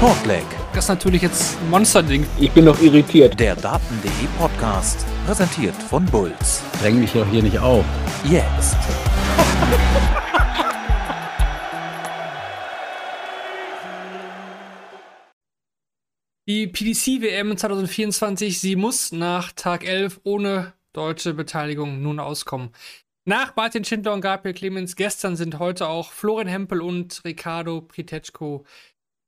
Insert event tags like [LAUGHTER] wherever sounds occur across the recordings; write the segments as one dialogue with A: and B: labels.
A: Shortleg.
B: Das ist natürlich jetzt ein Monsterding.
C: Ich bin noch irritiert.
A: Der Daten.de Podcast, präsentiert von Bulls.
C: Dräng mich doch hier nicht auf.
A: Jetzt.
B: Die PDC-WM 2024, sie muss nach Tag 11 ohne deutsche Beteiligung nun auskommen. Nach Martin Schindler und Gabriel Clemens gestern sind heute auch Florian Hempel und Ricardo Pritetschko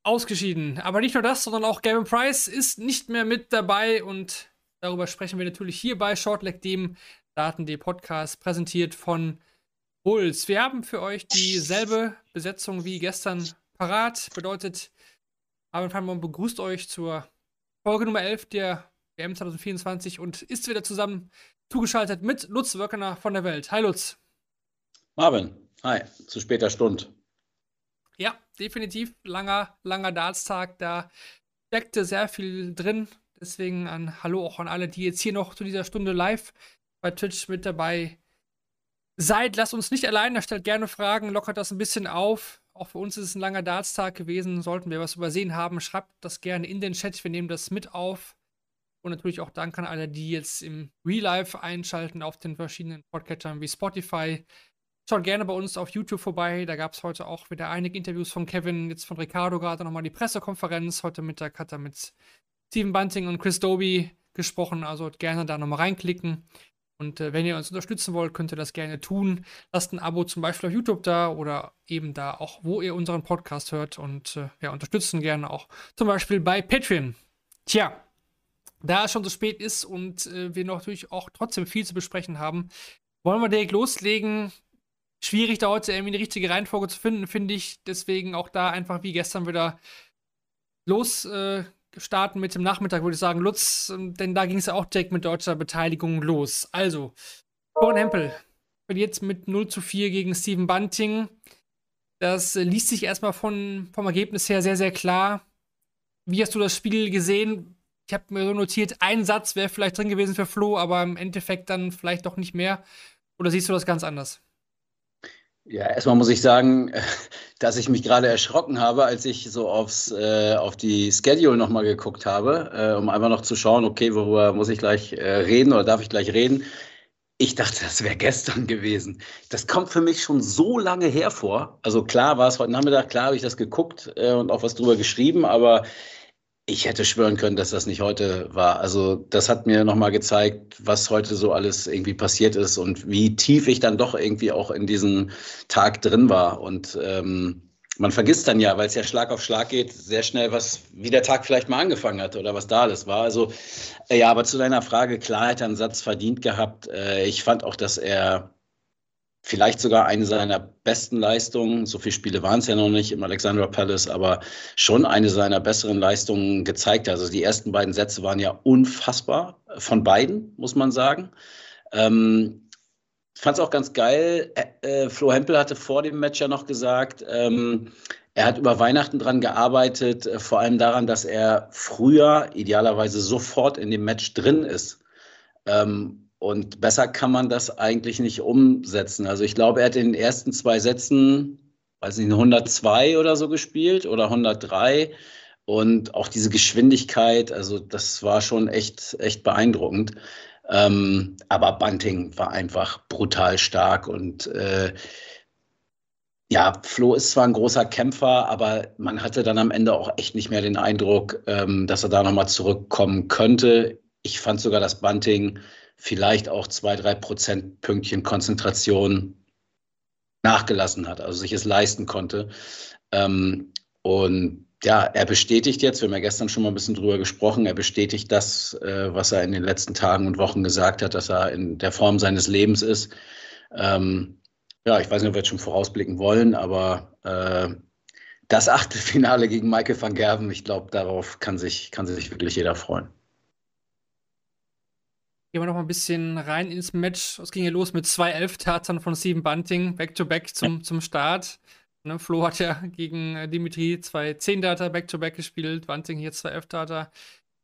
B: ausgeschieden. Aber nicht nur das, sondern auch Gavin Price ist nicht mehr mit dabei und darüber sprechen wir natürlich hier bei Shortleg, dem Daten.de Podcast, präsentiert von Bulls. Wir haben für euch dieselbe Besetzung wie gestern parat. Bedeutet, Armin Feinmann begrüßt euch zur Folge Nummer 11 der WM 2024 und ist wieder zusammen zugeschaltet mit Lutz Wöckener von der Welt. Hi Lutz.
C: Marvin, hi, zu später Stunde.
B: Definitiv langer, langer Dartstag. Da steckte sehr viel drin. Deswegen ein Hallo auch an alle, die jetzt hier noch zu dieser Stunde live bei Twitch mit dabei seid. Lasst uns nicht allein, da stellt gerne Fragen, lockert das ein bisschen auf. Auch für uns ist es ein langer Dartstag gewesen. Sollten wir was übersehen haben, schreibt das gerne in den Chat. Wir nehmen das mit auf. Und natürlich auch Dank an alle, die jetzt im Real Life einschalten auf den verschiedenen Podcatchern wie Spotify, Schaut gerne bei uns auf YouTube vorbei. Da gab es heute auch wieder einige Interviews von Kevin, jetzt von Ricardo gerade nochmal die Pressekonferenz. Heute Mittag hat er mit Steven Bunting und Chris Doby gesprochen. Also gerne da nochmal reinklicken. Und äh, wenn ihr uns unterstützen wollt, könnt ihr das gerne tun. Lasst ein Abo zum Beispiel auf YouTube da oder eben da auch, wo ihr unseren Podcast hört. Und äh, ja, unterstützen gerne auch zum Beispiel bei Patreon. Tja, da es schon so spät ist und äh, wir natürlich auch trotzdem viel zu besprechen haben, wollen wir direkt loslegen schwierig, da heute irgendwie eine richtige Reihenfolge zu finden, finde ich. Deswegen auch da einfach wie gestern wieder los äh, starten mit dem Nachmittag, würde ich sagen. Lutz, ähm, denn da ging es ja auch direkt mit deutscher Beteiligung los. Also, Corin Hempel verliert mit 0 zu 4 gegen Steven Bunting. Das äh, liest sich erstmal von, vom Ergebnis her sehr, sehr klar. Wie hast du das Spiel gesehen? Ich habe mir so notiert, ein Satz wäre vielleicht drin gewesen für Flo, aber im Endeffekt dann vielleicht doch nicht mehr. Oder siehst du das ganz anders?
C: Ja, erstmal muss ich sagen, [LAUGHS] dass ich mich gerade erschrocken habe, als ich so aufs, äh, auf die Schedule nochmal geguckt habe, äh, um einfach noch zu schauen, okay, worüber muss ich gleich äh, reden oder darf ich gleich reden. Ich dachte, das wäre gestern gewesen. Das kommt für mich schon so lange hervor. Also klar war es heute Nachmittag, klar habe ich das geguckt äh, und auch was drüber geschrieben, aber ich hätte schwören können, dass das nicht heute war. Also das hat mir nochmal gezeigt, was heute so alles irgendwie passiert ist und wie tief ich dann doch irgendwie auch in diesem Tag drin war. Und ähm, man vergisst dann ja, weil es ja Schlag auf Schlag geht, sehr schnell, was wie der Tag vielleicht mal angefangen hat oder was da alles war. Also äh, ja, aber zu deiner Frage, klar hat er einen Satz verdient gehabt. Äh, ich fand auch, dass er vielleicht sogar eine seiner besten Leistungen, so viele Spiele waren es ja noch nicht im Alexandra Palace, aber schon eine seiner besseren Leistungen gezeigt. Also die ersten beiden Sätze waren ja unfassbar, von beiden, muss man sagen. Ähm, fand es auch ganz geil. Äh, äh, Flo Hempel hatte vor dem Match ja noch gesagt, ähm, er hat über Weihnachten dran gearbeitet, äh, vor allem daran, dass er früher idealerweise sofort in dem Match drin ist. Ähm, und besser kann man das eigentlich nicht umsetzen. Also ich glaube, er hat in den ersten zwei Sätzen, weiß nicht, 102 oder so gespielt oder 103. Und auch diese Geschwindigkeit, also das war schon echt, echt beeindruckend. Ähm, aber Bunting war einfach brutal stark und äh, ja, Flo ist zwar ein großer Kämpfer, aber man hatte dann am Ende auch echt nicht mehr den Eindruck, ähm, dass er da nochmal zurückkommen könnte. Ich fand sogar, dass Bunting vielleicht auch zwei, drei Prozentpünktchen Konzentration nachgelassen hat, also sich es leisten konnte. Ähm, und ja, er bestätigt jetzt, wir haben ja gestern schon mal ein bisschen drüber gesprochen, er bestätigt das, äh, was er in den letzten Tagen und Wochen gesagt hat, dass er in der Form seines Lebens ist. Ähm, ja, ich weiß nicht, ob wir jetzt schon vorausblicken wollen, aber äh, das Achtelfinale gegen Michael van Gerven, ich glaube, darauf kann sich, kann sich wirklich jeder freuen.
B: Gehen wir noch mal ein bisschen rein ins Match. Es ging ja los mit zwei Elf-Tatern von Steven Bunting, back-to-back -back zum, zum Start. Ne, Flo hat ja gegen äh, Dimitri zwei Zehn-Data back-to-back gespielt, Bunting hier zwei Elf-Data.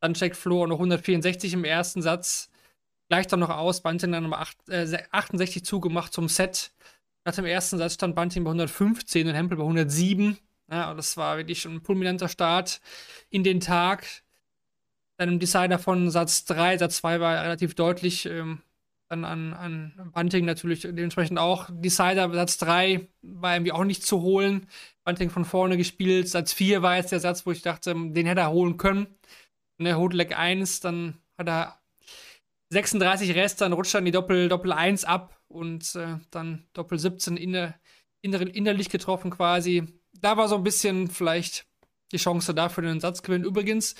B: Dann checkt Flo noch 164 im ersten Satz. Gleicht dann noch aus, Bunting dann nochmal äh, 68 zugemacht zum Set. Nach dem ersten Satz stand Bunting bei 115 und Hempel bei 107. Ja, das war wirklich schon ein fulminanter Start in den Tag. Dann im Decider von Satz 3, Satz 2 war relativ deutlich. Ähm, dann an, an Bunting natürlich dementsprechend auch. Decider Satz 3 war irgendwie auch nicht zu holen. Bunting von vorne gespielt. Satz 4 war jetzt der Satz, wo ich dachte, den hätte er holen können. Und er holt Leck 1, dann hat er 36 Rest, dann rutscht er in die Doppel, Doppel 1 ab und äh, dann Doppel 17 inner, inner, innerlich getroffen quasi. Da war so ein bisschen vielleicht die Chance dafür den Satzgewinn. Übrigens,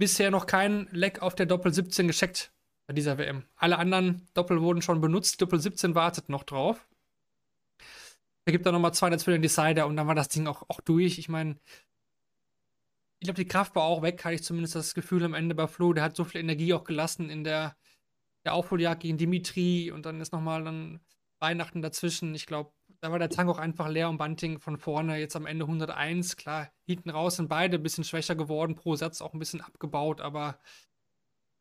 B: bisher noch kein Leck auf der Doppel 17 gescheckt bei dieser WM. Alle anderen Doppel wurden schon benutzt. Doppel 17 wartet noch drauf. Er gibt dann nochmal 200 für den Decider und dann war das Ding auch, auch durch. Ich meine, ich glaube, die Kraft war auch weg, hatte ich zumindest das Gefühl am Ende bei Flo. Der hat so viel Energie auch gelassen in der, der Aufholjagd gegen Dimitri und dann ist nochmal dann Weihnachten dazwischen. Ich glaube, da war der Tank auch einfach leer und Bunting von vorne. Jetzt am Ende 101. Klar, hinten raus sind beide ein bisschen schwächer geworden, pro Satz auch ein bisschen abgebaut, aber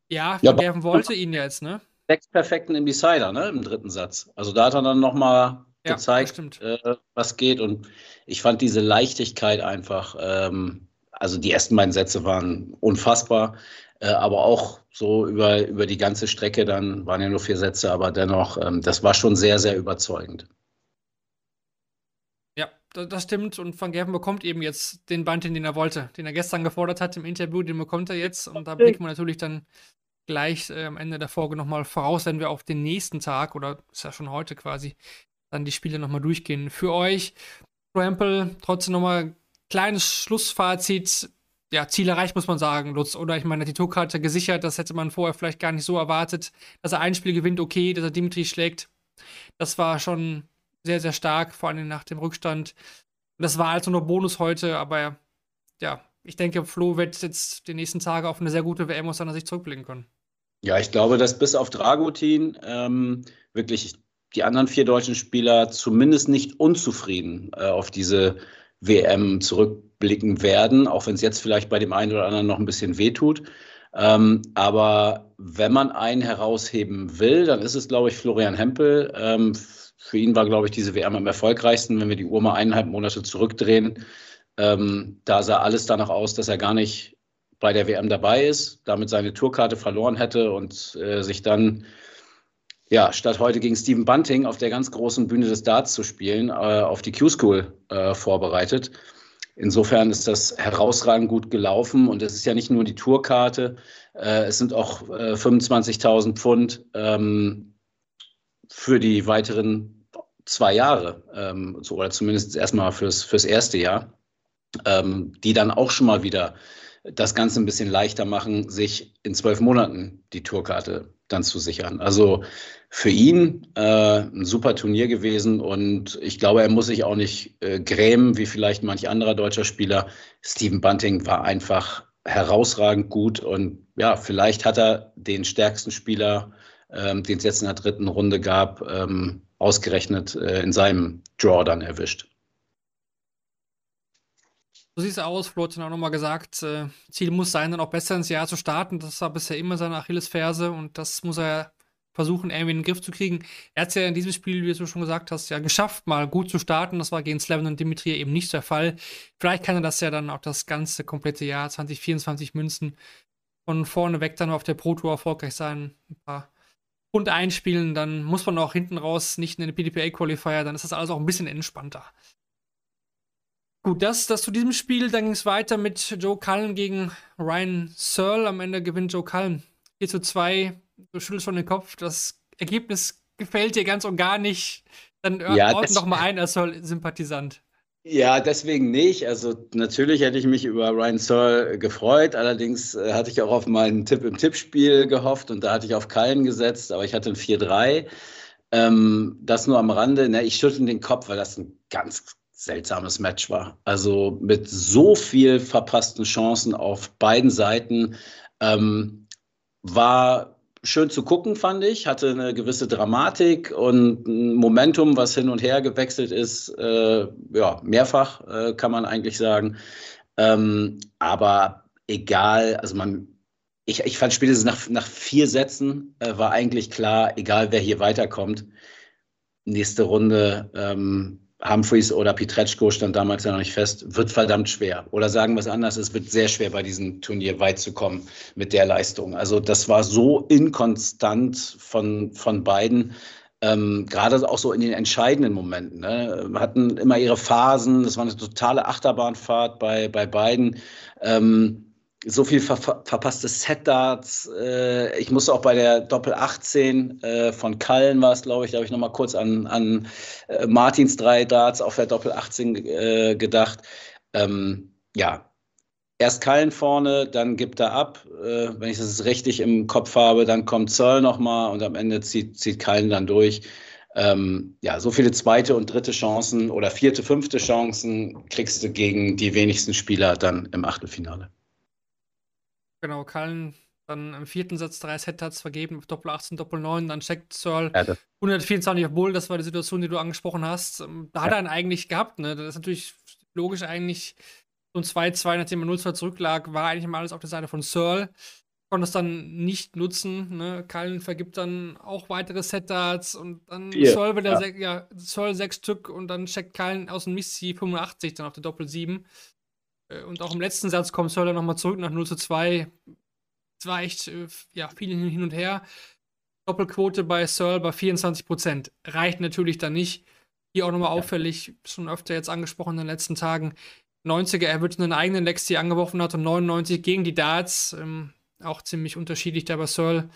B: ja,
C: Ja,
B: Vergerven wollte ihn jetzt, ne?
C: Sechs Perfekten im Decider, ne, im dritten Satz. Also da hat er dann nochmal
B: Ja,
C: gezeigt, äh, was geht. Und ich fand diese Leichtigkeit einfach, ähm, also die ersten beiden Sätze waren unfassbar, äh, aber auch so über, über die ganze Strecke, dann waren ja nur vier Sätze, aber dennoch, ähm, das war schon sehr, sehr überzeugend.
B: Das stimmt. Und Van Gerven bekommt eben jetzt den Bunting, den er wollte, den er gestern gefordert hat im Interview, den bekommt er jetzt. Und da blicken wir natürlich dann gleich äh, am Ende der Folge nochmal voraus, wenn wir auf den nächsten Tag, oder ist ja schon heute quasi, dann die Spiele nochmal durchgehen. Für euch, Rampel, trotzdem nochmal kleines Schlussfazit. Ja, Ziel erreicht, muss man sagen, Lutz. Oder ich meine, die Tourkarte gesichert, das hätte man vorher vielleicht gar nicht so erwartet. Dass er ein Spiel gewinnt, okay, dass er Dimitri schlägt. Das war schon sehr, sehr stark, vor allem nach dem Rückstand. Das war also nur Bonus heute, aber ja, ich denke, Flo wird jetzt die nächsten Tage auf eine sehr gute WM aus seiner Sicht zurückblicken können.
C: Ja, ich glaube, dass bis auf Dragutin ähm, wirklich die anderen vier deutschen Spieler zumindest nicht unzufrieden äh, auf diese WM zurückblicken werden, auch wenn es jetzt vielleicht bei dem einen oder anderen noch ein bisschen wehtut. Ähm, aber wenn man einen herausheben will, dann ist es, glaube ich, Florian Hempel. Ähm, für ihn war, glaube ich, diese WM am erfolgreichsten, wenn wir die Uhr mal eineinhalb Monate zurückdrehen. Ähm, da sah alles danach aus, dass er gar nicht bei der WM dabei ist, damit seine Tourkarte verloren hätte und äh, sich dann, ja, statt heute gegen Stephen Bunting auf der ganz großen Bühne des Darts zu spielen, äh, auf die Q-School äh, vorbereitet. Insofern ist das herausragend gut gelaufen und es ist ja nicht nur die Tourkarte, äh, es sind auch äh, 25.000 Pfund ähm, für die weiteren zwei Jahre, ähm, so, oder zumindest erstmal fürs, fürs erste Jahr, ähm, die dann auch schon mal wieder das Ganze ein bisschen leichter machen, sich in zwölf Monaten die Tourkarte dann zu sichern. Also für ihn äh, ein super Turnier gewesen und ich glaube, er muss sich auch nicht äh, grämen, wie vielleicht manch anderer deutscher Spieler. Stephen Bunting war einfach herausragend gut und ja, vielleicht hat er den stärksten Spieler, ähm, den es jetzt in der dritten Runde gab, ähm, ausgerechnet äh, in seinem Draw dann erwischt.
B: So sieht es aus. Flo hat auch nochmal gesagt, äh, Ziel muss sein, dann auch besser ins Jahr zu starten. Das war bisher immer seine Achillesferse und das muss er versuchen, irgendwie in den Griff zu kriegen. Er hat es ja in diesem Spiel, wie du schon gesagt hast, ja geschafft, mal gut zu starten. Das war gegen Slevin und Dimitri eben nicht der Fall. Vielleicht kann er das ja dann auch das ganze komplette Jahr 2024 münzen. Von vorne weg dann auf der Pro Tour erfolgreich sein. Ein paar Pfund einspielen, dann muss man auch hinten raus nicht in den PDPA-Qualifier, dann ist das alles auch ein bisschen entspannter. Gut, das, das zu diesem Spiel. Dann ging es weiter mit Joe Cullen gegen Ryan Searle. Am Ende gewinnt Joe Cullen 4 zu 2. Du schüttelst schon den Kopf. Das Ergebnis gefällt dir ganz und gar nicht. Dann
C: Ja,
B: ordne
C: das-
B: doch mal ein als Searle-Sympathisant.
C: Ja, deswegen nicht. Also natürlich hätte ich mich über Ryan Searle gefreut. Allerdings äh, hatte ich auch auf meinen Tipp im Tippspiel gehofft und da hatte ich auf Kallen gesetzt, aber ich hatte ein 4-3. Ähm, das nur am Rande. Ne, ich schüttel den Kopf, weil das ein ganz seltsames Match war. Also mit so viel verpassten Chancen auf beiden Seiten ähm, war schön zu gucken, fand ich. Hatte eine gewisse Dramatik und ein Momentum, was hin und her gewechselt ist. Äh, ja, mehrfach äh, kann man eigentlich sagen. Ähm, aber egal, also man, ich, ich fand spätestens nach, nach vier Sätzen äh, war eigentlich klar, egal wer hier weiterkommt, nächste Runde ähm, Humphreys oder Pietreczko stand damals ja noch nicht fest, wird verdammt schwer. Oder sagen wir es anders, es wird sehr schwer, bei diesem Turnier weit zu kommen mit der Leistung. Also das war so inkonstant von, von beiden. Ähm, gerade auch so in den entscheidenden Momenten. Ne? Hatten immer ihre Phasen, das war eine totale Achterbahnfahrt bei, bei beiden. Ähm, so viel ver verpasste Set-Darts. Äh, ich musste auch bei der Doppel 18 äh, von Kallen war es, glaube ich, da habe ich nochmal kurz an, an äh, Martins drei Darts auf der Doppel 18 äh, gedacht. Ähm, ja, erst Kallen vorne, dann gibt er ab. Äh, wenn ich das richtig im Kopf habe, dann kommt Searle nochmal und am Ende zieht, zieht Kallen dann durch. Ähm, ja, so viele zweite und dritte Chancen oder vierte, fünfte Chancen kriegst du gegen die wenigsten Spieler dann im Achtelfinale.
B: Genau, Kallen dann im vierten Satz drei Set-Tats vergeben, Doppel 18, Doppel 9, dann checkt Searle ja, 124 auf Bull, das war die Situation, die du angesprochen hast. Ähm, da ja. hat er ihn eigentlich gehabt, ne? Das ist natürlich logisch eigentlich so ein 2-2, nachdem er 0-2 zurücklag, war eigentlich immer alles auf der Seite von Searle. Konnte es dann nicht nutzen. Ne? Kallen vergibt dann auch weitere Set-Darts und dann Vier, Searle wieder ja. Sech, ja, Searle sechs Stück und dann checkt Kallen aus dem Missi 85 dann auf der Doppel 7. Äh, und auch im letzten Satz kommt Sörler nochmal zurück nach 0 zu 2. Es war echt äh, ja, viel hin und her. Doppelquote bei Searle bei 24 Prozent. Reicht natürlich dann nicht. Hier auch nochmal auffällig, schon öfter jetzt angesprochen in den letzten Tagen. 90er er wird einen eigenen Lex, die angeworfen hat und 99 gegen die Darts. Ähm, auch ziemlich unterschiedlich da bei Searle.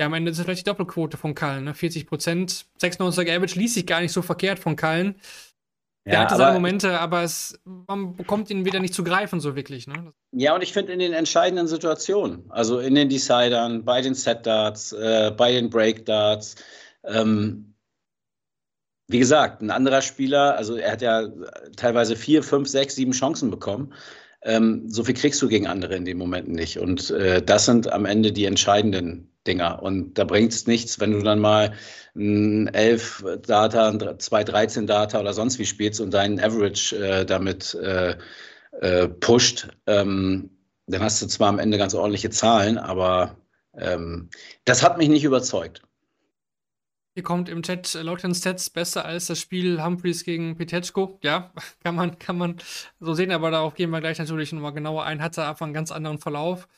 B: Ja, am Ende ist es vielleicht die Doppelquote von Kallen, ne? 40 Prozent. 96er Average ließ sich gar nicht so verkehrt von Kallen. Ja, er hatte seine Momente, aber es, man bekommt ihn wieder nicht zu greifen, so wirklich. Ne?
C: Ja, und ich finde in den entscheidenden Situationen, also in den Decidern, bei den Set-Darts, äh, bei den Break-Darts, ähm, wie gesagt, ein anderer Spieler, also er hat ja teilweise vier, fünf, sechs, sieben Chancen bekommen. Ähm, so viel kriegst du gegen andere in den Momenten nicht. Und äh, das sind am Ende die entscheidenden Dinger. Und da bringt es nichts, wenn du dann mal ein 11 Data, 2, 13 Data oder sonst wie spielst und deinen Average äh, damit äh, äh, pusht. Ähm, dann hast du zwar am Ende ganz ordentliche Zahlen, aber ähm, das hat mich nicht überzeugt.
B: Hier kommt im Chat äh, laut Stats besser als das Spiel Humphreys gegen Petechko. Ja, [LAUGHS] kann man, kann man so sehen, aber darauf gehen wir gleich natürlich nochmal genauer ein. Hatte einfach einen ganz anderen Verlauf.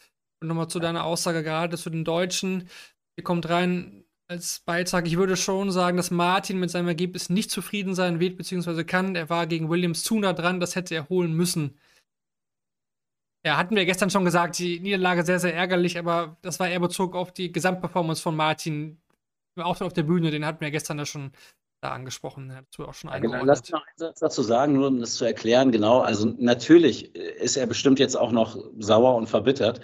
B: Und nochmal zu deiner Aussage gerade zu den Deutschen. Hier kommt rein als Beitrag, ich würde schon sagen, dass Martin mit seinem Ergebnis nicht zufrieden sein wird, beziehungsweise kann. Er war gegen Williams zu nah dran, das hätte er holen müssen. Ja, hatten wir gestern schon gesagt, die Niederlage sehr, sehr ärgerlich, aber das war eher bezogen auf die Gesamtperformance von Martin. Auch auf der Bühne, den hatten wir gestern ja schon da angesprochen. Dazu auch schon
C: ja, genau. Lass mich noch einen Satz dazu sagen, nur um das zu erklären. Genau, also natürlich ist er bestimmt jetzt auch noch sauer und verbittert.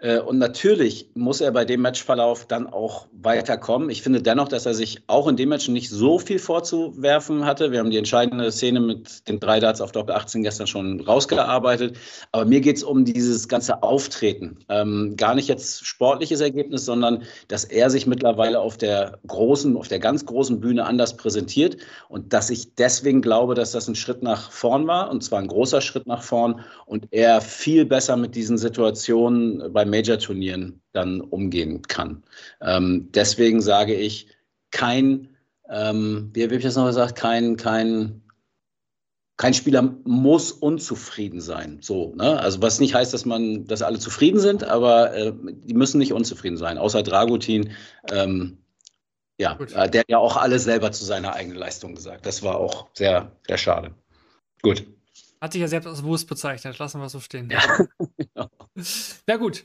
C: Äh, und natürlich muss er bei dem Matchverlauf dann auch weiterkommen. Ich finde dennoch, dass er sich auch in dem Match nicht so viel vorzuwerfen hatte. Wir haben die entscheidende Szene mit den drei Darts auf Doppel 18 gestern schon rausgearbeitet. Aber mir geht es um dieses ganze Auftreten. Ähm, gar nicht jetzt sportliches Ergebnis, sondern dass er sich mittlerweile auf der großen, auf der ganz großen Bühne anders präsentiert und dass ich deswegen glaube, dass das ein Schritt nach vorn war und zwar ein großer Schritt nach vorn und er viel besser mit diesen Situationen beim Major-Turnieren dann umgehen kann. Ähm, deswegen sage ich, kein, ähm, wie habe ich das noch gesagt, kein, kein, kein Spieler muss unzufrieden sein. So, ne? Also was nicht heißt, dass man, dass alle zufrieden sind, aber äh, die müssen nicht unzufrieden sein. Außer Dragutin, ähm, ja, äh, der ja auch alles selber zu seiner eigenen Leistung gesagt. Das war auch sehr, sehr schade. Gut.
B: Hat sich ja selbst als Wurst bezeichnet, lassen wir es so stehen. Ja, [LAUGHS] genau. Na gut.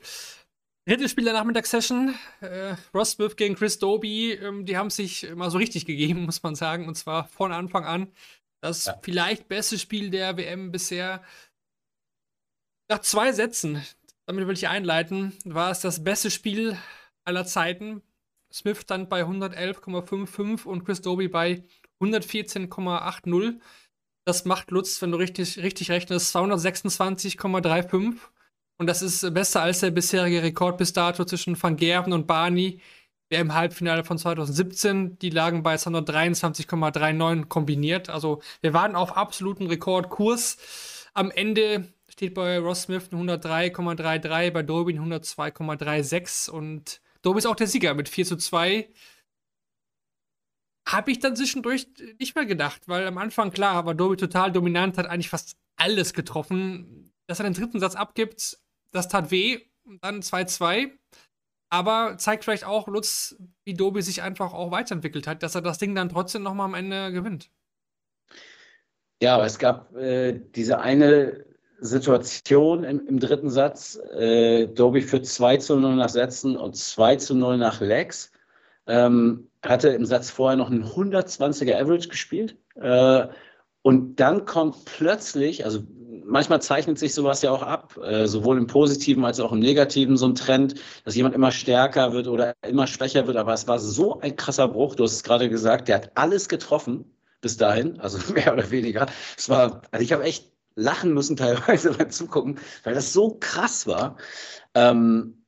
B: Dritte Spiel der Nachmittagssession. Äh, Ross Smith gegen Chris Doby. Ähm, die haben sich mal so richtig gegeben, [LAUGHS] muss man sagen. Und zwar von Anfang an. Das ja. vielleicht beste Spiel der WM bisher. Nach zwei Sätzen, damit will ich einleiten, war es das beste Spiel aller Zeiten. Smith stand bei 111,55 und Chris Doby bei 114,80. Das macht Lutz, wenn du richtig, richtig rechnest, 226,35. Und das ist besser als der bisherige Rekord bis dato zwischen Van Gerven und Barney, der im Halbfinale von 2017. Die lagen bei 223,39 kombiniert. Also wir waren auf absoluten Rekordkurs. Am Ende steht bei Ross Smith 103,33, bei Dobin 102,36 und Dobin ist auch der Sieger mit 4 zu 2. habe ich dann zwischendurch nicht mehr gedacht, weil am Anfang, klar, war Dobi total dominant, hat eigentlich fast alles getroffen. Dass er den dritten Satz abgibt, das tat weh. Dann 2-2. Aber zeigt vielleicht auch, Lutz, wie Dobi sich einfach auch weiterentwickelt hat, dass er das Ding dann trotzdem nochmal am Ende gewinnt.
C: Ja, aber es gab äh, diese eine Situation im, im dritten Satz. Äh, Dobi führt 2 zu 0 nach Sätzen und 2 zu 0 nach Legs. Ähm, hatte im Satz vorher noch einen 120er Average gespielt. Äh, und dann kommt plötzlich, also manchmal zeichnet sich sowas ja auch ab, äh, sowohl im Positiven als auch im Negativen, so ein Trend, dass jemand immer stärker wird oder immer schwächer wird. Aber es war so ein krasser Bruch. Du hast es gerade gesagt, der hat alles getroffen bis dahin, also [LAUGHS] mehr oder weniger. Es war, also ich habe echt lachen müssen teilweise [LAUGHS] beim Zugucken, weil das so krass war. Ähm,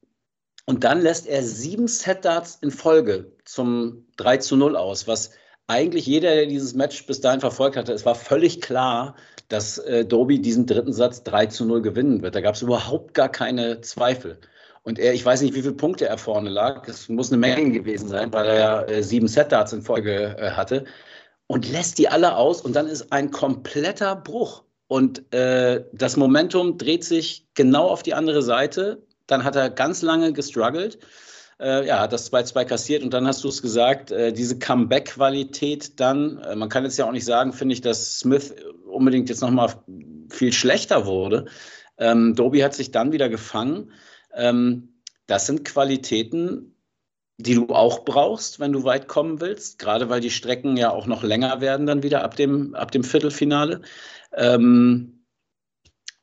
C: und dann lässt er sieben Set-Darts in Folge zum 3 zu 0 aus, was eigentlich jeder, der dieses Match bis dahin verfolgt hatte, es war völlig klar, dass äh, Doby diesen dritten Satz 3 zu 0 gewinnen wird. Da gab es überhaupt gar keine Zweifel. Und er, ich weiß nicht, wie viele Punkte er vorne lag. Es muss eine Menge gewesen sein, weil er ja äh, sieben Set-Darts in Folge äh, hatte. Und lässt die alle aus und dann ist ein kompletter Bruch. Und äh, das Momentum dreht sich genau auf die andere Seite dann hat er ganz lange gestruggelt. Äh, ja, hat das 2-2 kassiert und dann hast du es gesagt, äh, diese Comeback-Qualität dann, äh, man kann jetzt ja auch nicht sagen, finde ich, dass Smith unbedingt jetzt nochmal viel schlechter wurde. Ähm, Doby hat sich dann wieder gefangen. Ähm, das sind Qualitäten, die du auch brauchst, wenn du weit kommen willst, gerade weil die Strecken ja auch noch länger werden dann wieder ab dem, ab dem Viertelfinale. Ähm,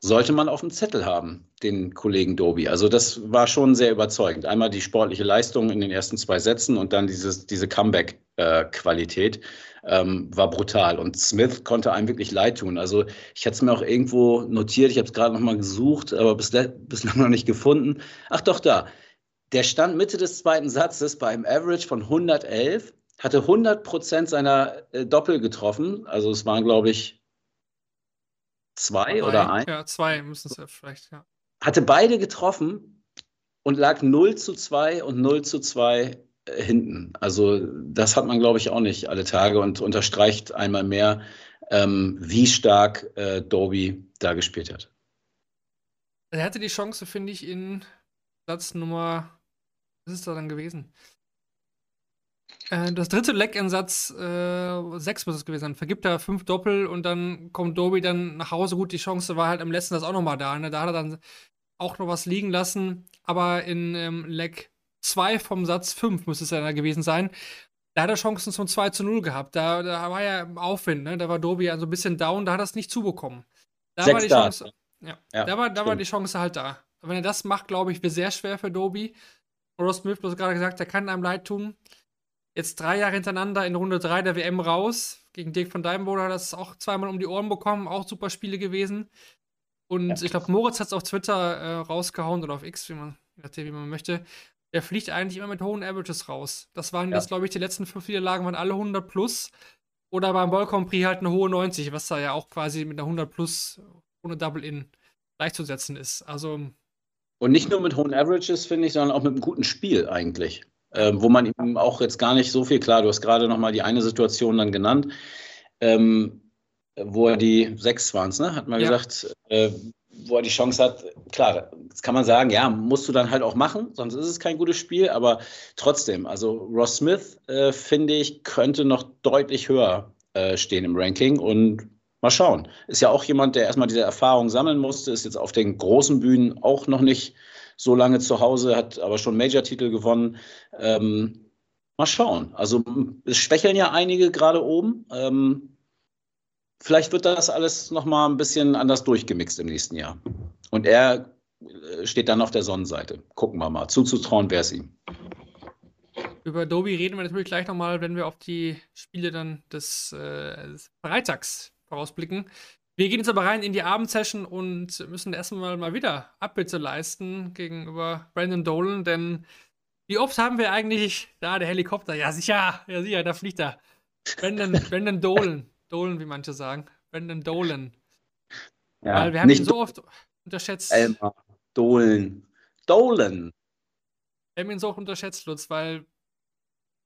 C: sollte man auf dem Zettel haben, den Kollegen Dobi. Also das war schon sehr überzeugend. Einmal die sportliche Leistung in den ersten zwei Sätzen und dann dieses, diese Comeback-Qualität ähm, war brutal. Und Smith konnte einem wirklich leid tun. Also ich hatte es mir auch irgendwo notiert, ich habe es gerade noch mal gesucht, aber bislang, bislang noch nicht gefunden. Ach doch, da. Der stand Mitte des zweiten Satzes bei einem Average von 111, hatte 100 Prozent seiner äh, Doppel getroffen. Also es waren, glaube ich, zwei Drei. oder ein.
B: Ja, zwei müssen es ja vielleicht, ja.
C: Hatte beide getroffen und lag 0 zu 2 und 0 zu 2 äh, hinten. Also das hat man, glaube ich, auch nicht alle Tage und unterstreicht einmal mehr, ähm, wie stark äh, Doby da gespielt hat.
B: Er hatte die Chance, finde ich, in Platz Nummer, was ist da dann gewesen? Äh, das dritte Leck in Satz äh, 6 muss es gewesen sein. Vergibt er fünf Doppel und dann kommt Doby dann nach Hause. Gut, die Chance war halt am letzten Satz auch nochmal da. Ne? Da hat er dann auch noch was liegen lassen. Aber in ähm, Leck 2 vom Satz 5 müsste es ja da gewesen sein. Da hat er Chancen zum 2 zu 0 gehabt. Da, da war ja im Aufwind, ne? Da war Doby ja so ein bisschen down, da hat er es nicht zubekommen. Da war die Chance. Ja, ja, da, war, da war die Chance halt da. wenn er das macht, glaube ich, wird sehr schwer für Doby. Ross Smith bloß gerade gesagt, er kann einem leid tun jetzt drei Jahre hintereinander in Runde 3 der WM raus. Gegen Dirk von Dijvenbode hat das auch zweimal um die Ohren bekommen, auch super Spiele gewesen. Und ja. ich glaube, Moritz hat es auf Twitter äh, rausgehauen oder auf X, wie man, wie man möchte. Der fliegt eigentlich immer mit hohen Averages raus. Das waren ja. jetzt, glaube ich, die letzten fünf Niederlagen waren alle 100 plus. Oder beim Ball Prix halt eine hohe 90, was da ja auch quasi mit einer 100 plus ohne Double-In gleichzusetzen ist. Also.
C: Und nicht nur mit hohen Averages, finde ich, sondern auch mit einem guten Spiel eigentlich ähm, wo man ihm auch jetzt gar nicht so viel, klar, du hast gerade nochmal die eine Situation dann genannt, ähm, wo er die sechs waren es, ne? Hat man ja. gesagt, äh, wo er die Chance hat, klar, das kann man sagen, ja, musst du dann halt auch machen, sonst ist es kein gutes Spiel, aber trotzdem, also Ross Smith, äh, finde ich, könnte noch deutlich höher äh, stehen im Ranking und mal schauen. Ist ja auch jemand, der erstmal diese Erfahrung sammeln musste, ist jetzt auf den großen Bühnen auch noch nicht so lange zu Hause, hat aber schon Major-Titel gewonnen. Ähm, mal schauen. Also es schwächeln ja einige gerade oben. Ähm, vielleicht wird das alles nochmal ein bisschen anders durchgemixt im nächsten Jahr. Und er äh, steht dann auf der Sonnenseite. Gucken wir mal. Zuzutrauen wäre es ihm.
B: Über Adobe reden wir natürlich gleich nochmal, wenn wir auf die Spiele dann des, äh, des Freitags vorausblicken. Wir gehen jetzt aber rein in die Abendsession und müssen erstmal mal wieder Abbitte leisten gegenüber Brandon Dolan, denn wie oft haben wir eigentlich da der Helikopter? Ja, sicher, ja, sicher, da fliegt er. Brandon, [LAUGHS] Brandon Dolan, Dolan, wie manche sagen. Brandon Dolan. Ja, Weil wir haben ihn so oft unterschätzt.
C: Elmar, Dolan. Dolan.
B: Wir haben ihn so oft unterschätzt, Lutz, weil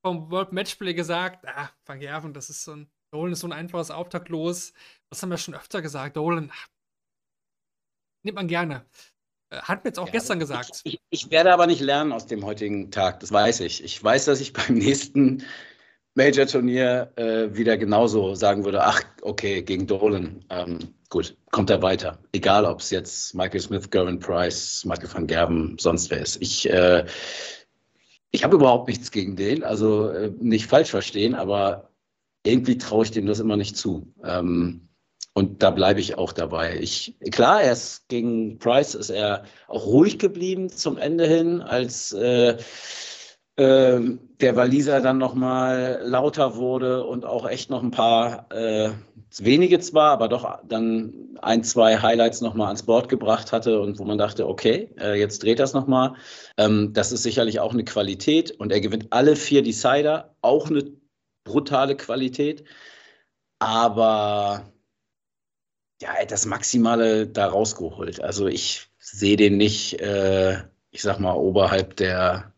B: vom World Matchplay gesagt, ah, Van Gerven, das ist so ein, Dolan ist so ein einfaches Auftaktlos. Das haben wir schon öfter gesagt. Dolan, ach, nimmt man gerne. Äh, hat mir jetzt auch ja, gestern gesagt.
C: Ich, ich, ich, werde aber nicht lernen aus dem heutigen Tag, das weiß ich. Ich weiß, dass ich [LAUGHS] beim nächsten Major-Turnier äh, wieder genauso sagen würde, ach, okay, gegen Dolan, ähm, gut, kommt er weiter. Egal, ob es jetzt Michael Smith, Gervin Price, Michael van Gerben, sonst wer ist. Ich, äh, ich habe überhaupt nichts gegen den, also äh, nicht falsch verstehen, aber irgendwie traue ich dem das immer nicht zu. Ähm, und da bleibe ich auch dabei. Ich, klar, er gegen Price ist er auch ruhig geblieben zum Ende hin, als äh, äh, der Waliser dann nochmal lauter wurde und auch echt noch ein paar, äh, wenige zwar, aber doch dann ein, zwei Highlights nochmal ans Board gebracht hatte und wo man dachte, okay, äh, jetzt dreht das nochmal. Ähm, das ist sicherlich auch eine Qualität und er gewinnt alle vier Decider, auch eine brutale Qualität. Aber ja, das Maximale da rausgeholt. Also ich sehe den nicht, äh, ich sag mal, oberhalb der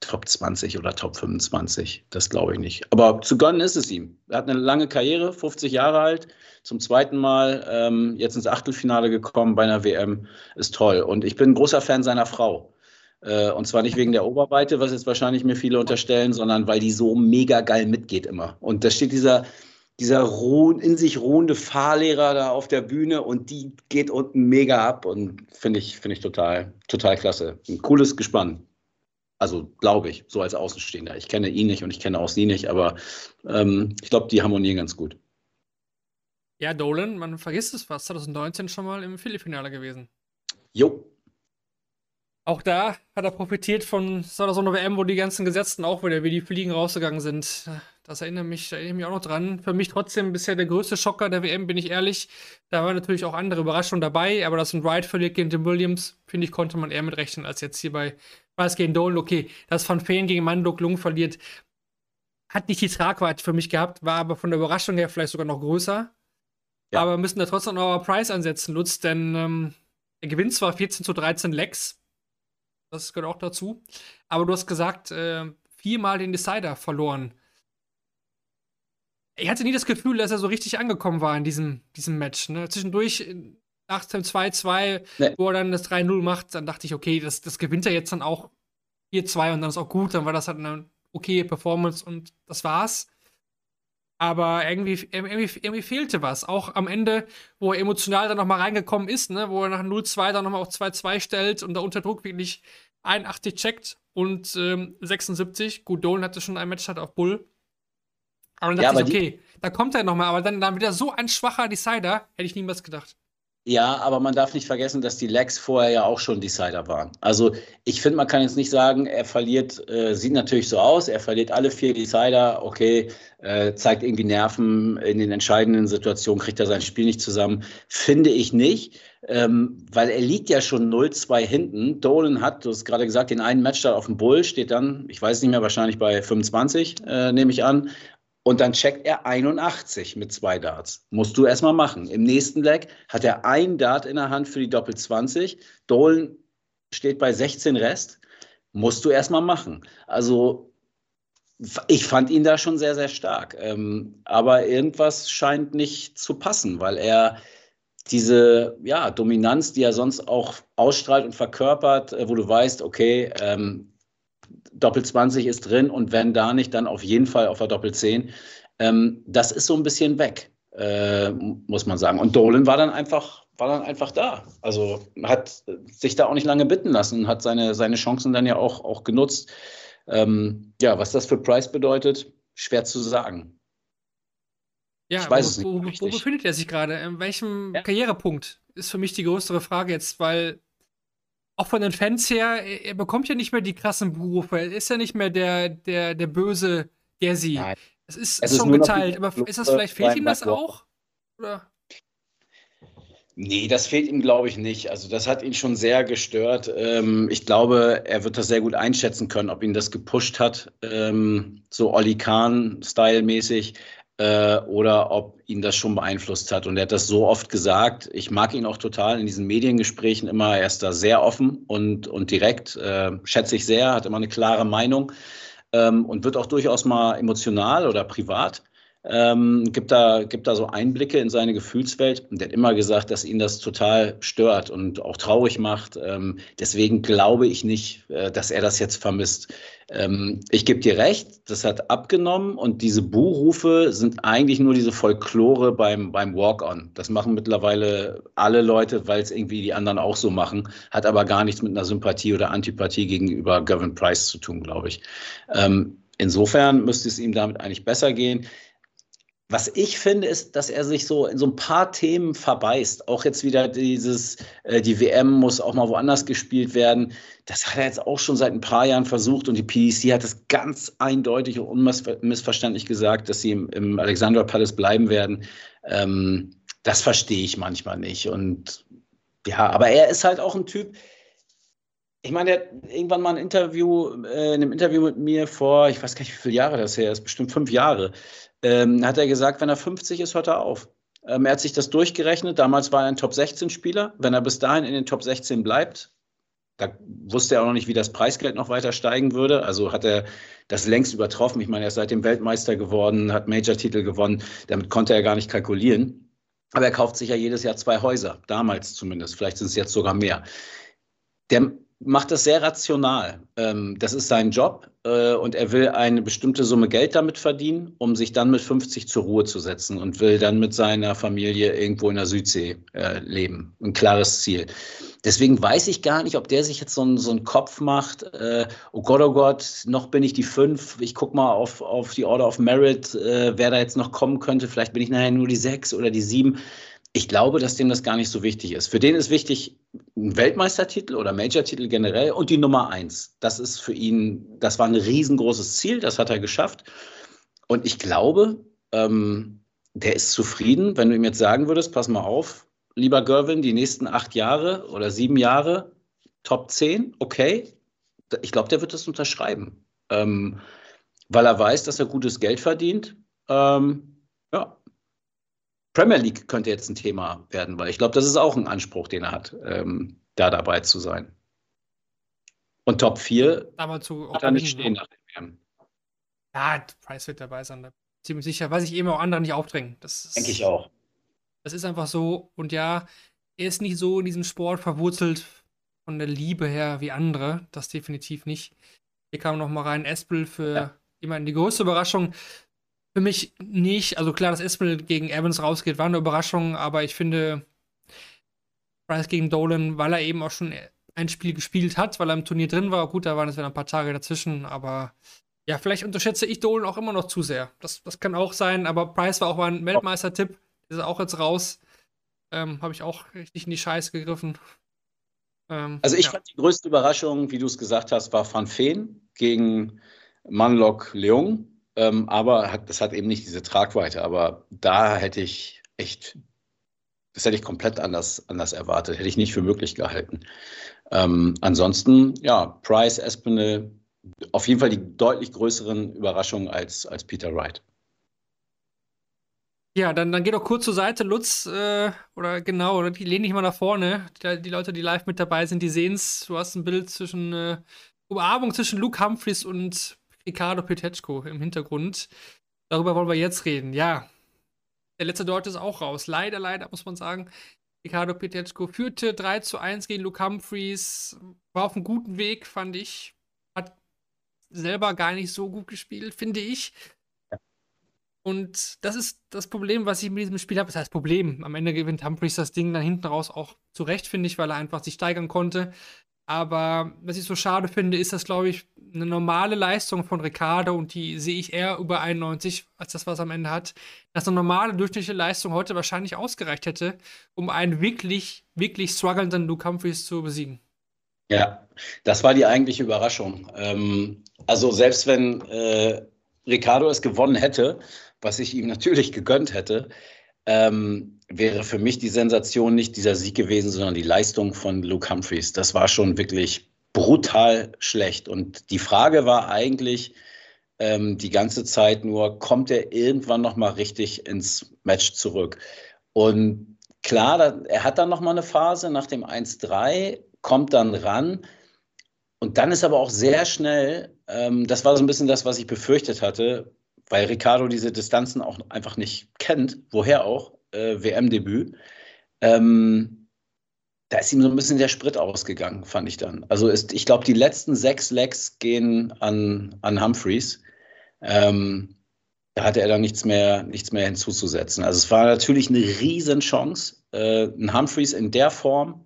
C: Top 20 oder Top 25. Das glaube ich nicht. Aber zu gönnen ist es ihm. Er hat eine lange Karriere, 50 Jahre alt, zum zweiten Mal ähm, jetzt ins Achtelfinale gekommen bei einer WM. Ist toll. Und ich bin ein großer Fan seiner Frau. Äh, und zwar nicht wegen der Oberweite, was jetzt wahrscheinlich mir viele unterstellen, sondern weil die so mega geil mitgeht immer. Und da steht dieser, dieser ruh, in sich ruhende Fahrlehrer da auf der Bühne und die geht unten mega ab und finde ich, finde ich total, total klasse. Ein cooles Gespann. Also glaube ich, so als Außenstehender. Ich kenne ihn nicht und ich kenne auch sie nicht, aber ähm, ich glaube, die harmonieren ganz gut.
B: Ja, Dolan, man vergisst es fast, 2019 schon mal im Philly-Finale gewesen.
C: Jo,
B: auch da hat er profitiert von so einer WM, wo die ganzen Gesetzten auch wieder wie die Fliegen rausgegangen sind. Das erinnert mich, da erinnere mich auch noch dran. Für mich trotzdem bisher der größte Schocker der WM, bin ich ehrlich. Da waren natürlich auch andere Überraschungen dabei, aber dass ein Wright verliert gegen Tim Williams, finde ich, konnte man eher mit rechnen als jetzt hier bei Weiß gegen Dolan. Okay, dass Van Feen gegen Manduk Lung verliert, hat nicht die Tragweite für mich gehabt, war aber von der Überraschung her vielleicht sogar noch größer. Ja. Aber müssen da trotzdem noch Price ansetzen, Lutz, denn ähm, er gewinnt zwar 14 zu 13 Lecks, das gehört auch dazu. Aber du hast gesagt, äh, viermal den Decider verloren. Ich hatte nie das Gefühl, dass er so richtig angekommen war in diesem, diesem Match. Ne? Zwischendurch, nach dem 2-2, nee. wo er dann das 3-0 macht, dann dachte ich, okay, das, das gewinnt er jetzt dann auch 4-2 und dann ist auch gut. Dann war das halt eine okay Performance und das war's. Aber irgendwie, irgendwie, irgendwie fehlte was. Auch am Ende, wo er emotional dann nochmal reingekommen ist, ne, wo er nach 0-2 dann nochmal auf 2-2 stellt und da unter Druck wirklich 81 checkt und ähm, 76. Gut, Dolan hatte schon ein Match hat auf Bull. Aber dann dachte ja, ich, okay, da kommt er nochmal, aber dann, dann wieder so ein schwacher Decider, hätte ich niemals gedacht.
C: Ja, aber man darf nicht vergessen, dass die Legs vorher ja auch schon Decider waren. Also ich finde, man kann jetzt nicht sagen, er verliert, äh, sieht natürlich so aus, er verliert alle vier Decider, okay, äh, zeigt irgendwie Nerven in den entscheidenden Situationen, kriegt er sein Spiel nicht zusammen. Finde ich nicht, ähm, weil er liegt ja schon 0-2 hinten. Dolan hat, du hast gerade gesagt, den einen Matchstart auf dem Bull, steht dann, ich weiß nicht mehr, wahrscheinlich bei 25, äh, nehme ich an. Und dann checkt er 81 mit zwei Darts. Musst du erstmal machen. Im nächsten Leg hat er ein Dart in der Hand für die Doppel 20. Dolan steht bei 16 Rest. Musst du erstmal machen. Also ich fand ihn da schon sehr, sehr stark. Ähm, aber irgendwas scheint nicht zu passen, weil er diese ja, Dominanz, die er sonst auch ausstrahlt und verkörpert, äh, wo du weißt, okay, ähm, Doppel 20 ist drin und wenn da nicht, dann auf jeden Fall auf der Doppel 10. Ähm, das ist so ein bisschen weg, äh, muss man sagen. Und Dolan war dann einfach, war dann einfach da. Also hat sich da auch nicht lange bitten lassen, hat seine, seine Chancen dann ja auch, auch genutzt. Ähm, ja, was das für Price bedeutet, schwer zu sagen.
B: Ja, ich weiß wo, es nicht. Wo, wo befindet er sich gerade? In welchem ja. Karrierepunkt ist für mich die größere Frage jetzt, weil auch von den Fans her, er bekommt ja nicht mehr die krassen Berufe. Er ist ja nicht mehr der, der, der böse Gersi. Nein. Es ist, es ist schon geteilt, aber ist das vielleicht, fehlt ihm das auch? Oder?
C: Nee, das fehlt ihm, glaube ich, nicht. Also das hat ihn schon sehr gestört. Ähm, ich glaube, er wird das sehr gut einschätzen können, ob ihn das gepusht hat, ähm, so Olli Kahn-Style-mäßig äh, oder ob ihn das schon beeinflusst hat. Und er hat das so oft gesagt. Ich mag ihn auch total in diesen Mediengesprächen immer. Er ist da sehr offen und, und direkt, äh, schätze ich sehr, hat immer eine klare Meinung. ähm, und wird auch durchaus mal emotional oder privat. Ähm, gibt, da, gibt da so Einblicke in seine Gefühlswelt. Und der hat immer gesagt, dass ihn das total stört und auch traurig macht. Ähm, deswegen glaube ich nicht, äh, dass er das jetzt vermisst. Ähm, ich gebe dir recht, das hat abgenommen und diese Buhrufe sind eigentlich nur diese Folklore beim, beim Walk-On. Das machen mittlerweile alle Leute, weil es irgendwie die anderen auch so machen, hat aber gar nichts mit einer Sympathie oder Antipathie gegenüber Gavin Price zu tun, glaube ich. Ähm, insofern müsste es ihm damit eigentlich besser gehen. Was ich finde, ist, dass er sich so in so ein paar Themen verbeißt. Auch jetzt wieder dieses, äh, die WM muss auch mal woanders gespielt werden. Das hat er jetzt auch schon seit ein paar Jahren versucht und die PDC hat es ganz eindeutig und unmissverständlich gesagt, dass sie im, im Alexandra Palace bleiben werden. Ähm, das verstehe ich manchmal nicht. Und ja, aber er ist halt auch ein Typ, ich meine, er hat irgendwann mal ein Interview, äh, in einem Interview mit mir vor, ich weiß gar nicht, wie viele Jahre das her ist, bestimmt fünf Jahre, ähm, hat er gesagt, wenn er 50 ist, hört er auf. Ähm, er hat sich das durchgerechnet. Damals war er ein Top 16-Spieler. Wenn er bis dahin in den Top 16 bleibt, da wusste er auch noch nicht, wie das Preisgeld noch weiter steigen würde. Also hat er das längst übertroffen. Ich meine, er ist seitdem Weltmeister geworden, hat Major-Titel gewonnen. Damit konnte er gar nicht kalkulieren. Aber er kauft sich ja jedes Jahr zwei Häuser, damals zumindest. Vielleicht sind es jetzt sogar mehr. Der macht das sehr rational. Ähm, das ist sein Job äh, und er will eine bestimmte Summe Geld damit verdienen, um sich dann mit 50 zur Ruhe zu setzen und will dann mit seiner Familie irgendwo in der Südsee äh, leben. Ein klares Ziel. Deswegen weiß ich gar nicht, ob der sich jetzt so, einen, so einen Kopf macht, äh, oh Gott, oh Gott, noch bin ich die fünf, ich gucke mal auf, auf die Order of Merit, wer da jetzt noch kommen könnte, vielleicht bin ich nachher nur die sechs oder die sieben ich glaube, dass dem das gar nicht so wichtig ist. Für den ist wichtig ein Weltmeistertitel oder Major-Titel generell und die Nummer eins. Das ist für ihn, das war ein riesengroßes Ziel, das hat er geschafft. Und ich glaube, ähm, der ist zufrieden, wenn du ihm jetzt sagen würdest, pass mal auf, lieber Gervin, die nächsten acht Jahre oder sieben Jahre Top 10, okay. Ich glaube, der wird das unterschreiben, ähm, weil er weiß, dass er gutes Geld verdient. Ähm, ja, Premier League könnte jetzt ein Thema werden, weil ich glaube, das ist auch ein Anspruch, den er hat, ähm, da dabei zu sein. Und Top 4
B: Aber zu
C: hat er nicht stehen nach dem WM.
B: Ja, Price wird dabei sein. Ziemlich sicher, weil sich eben auch andere nicht aufdrängen. Das
C: Denke ich auch.
B: Das ist einfach so. Und ja, er ist nicht so in diesem Sport verwurzelt von der Liebe her wie andere. Das definitiv nicht. Hier kam noch mal rein Espel für ja. jemanden die größte Überraschung. Für mich nicht. Also klar, dass Espel gegen Evans rausgeht, war eine Überraschung, aber ich finde, Price gegen Dolan, weil er eben auch schon ein Spiel gespielt hat, weil er im Turnier drin war. Gut, da waren es wieder ein paar Tage dazwischen, aber ja, vielleicht unterschätze ich Dolan auch immer noch zu sehr. Das, das kann auch sein, aber Price war auch mal ein Weltmeister-Tipp. Ist auch jetzt raus. Ähm, Habe ich auch richtig in die Scheiße gegriffen.
C: Ähm, also ich ja. fand die größte Überraschung, wie du es gesagt hast, war Van Feen gegen Manlok Leung. Ähm, aber hat, das hat eben nicht diese Tragweite. Aber da hätte ich echt, das hätte ich komplett anders, anders erwartet, hätte ich nicht für möglich gehalten. Ähm, ansonsten, ja, Price, Espinel, auf jeden Fall die deutlich größeren Überraschungen als, als Peter Wright.
B: Ja, dann, dann geh doch kurz zur Seite, Lutz, äh, oder genau, oder die lehne ich mal nach vorne. Die, die, Leute, die live mit dabei sind, die sehen es. Du hast ein Bild zwischen äh, Umarmung zwischen Luke Humphreys und Ricardo Petechko im Hintergrund. Darüber wollen wir jetzt reden. Ja, der letzte Dort ist auch raus. Leider, leider, muss man sagen. Ricardo Petechko führte 3 zu 1 gegen Luke Humphreys. War auf einem guten Weg, fand ich. Hat selber gar nicht so gut gespielt, finde ich. Und das ist das Problem, was ich mit diesem Spiel habe. Das heißt Problem. Am Ende gewinnt Humphreys das Ding dann hinten raus auch zurecht, finde ich, weil er einfach sich steigern konnte. Aber was ich so schade finde, ist das, glaube ich, eine normale Leistung von Ricardo und die sehe ich eher über 91 als das, was er am Ende hat. Dass eine normale durchschnittliche Leistung heute wahrscheinlich ausgereicht hätte, um einen wirklich, wirklich strugglenden Luke Humphreys zu besiegen.
C: Ja, das war die eigentliche Überraschung. Ähm, also selbst wenn äh, Ricardo es gewonnen hätte, was ich ihm [LAUGHS] natürlich gegönnt hätte, ähm, wäre für mich die Sensation nicht dieser Sieg gewesen, sondern die Leistung von Luke Humphreys. Das war schon wirklich brutal schlecht. Und die Frage war eigentlich ähm, die ganze Zeit nur, kommt er irgendwann noch mal richtig ins Match zurück? Und klar, da, er hat dann noch mal eine Phase nach dem 1-3, kommt dann ran. und dann ist aber auch sehr schnell, ähm, das war so ein bisschen das, was ich befürchtet hatte, weil Ricardo diese Distanzen auch einfach nicht kennt, woher auch, äh, WM-Debüt. Ähm, da ist ihm so ein bisschen der Sprit ausgegangen, fand ich dann. Also ist, ich glaube, die letzten sechs Legs gehen an, an Humphreys. Ähm, da hatte er dann nichts mehr, nichts mehr hinzuzusetzen. Also es war natürlich eine Riesenchance. Äh, ein Humphreys in der Form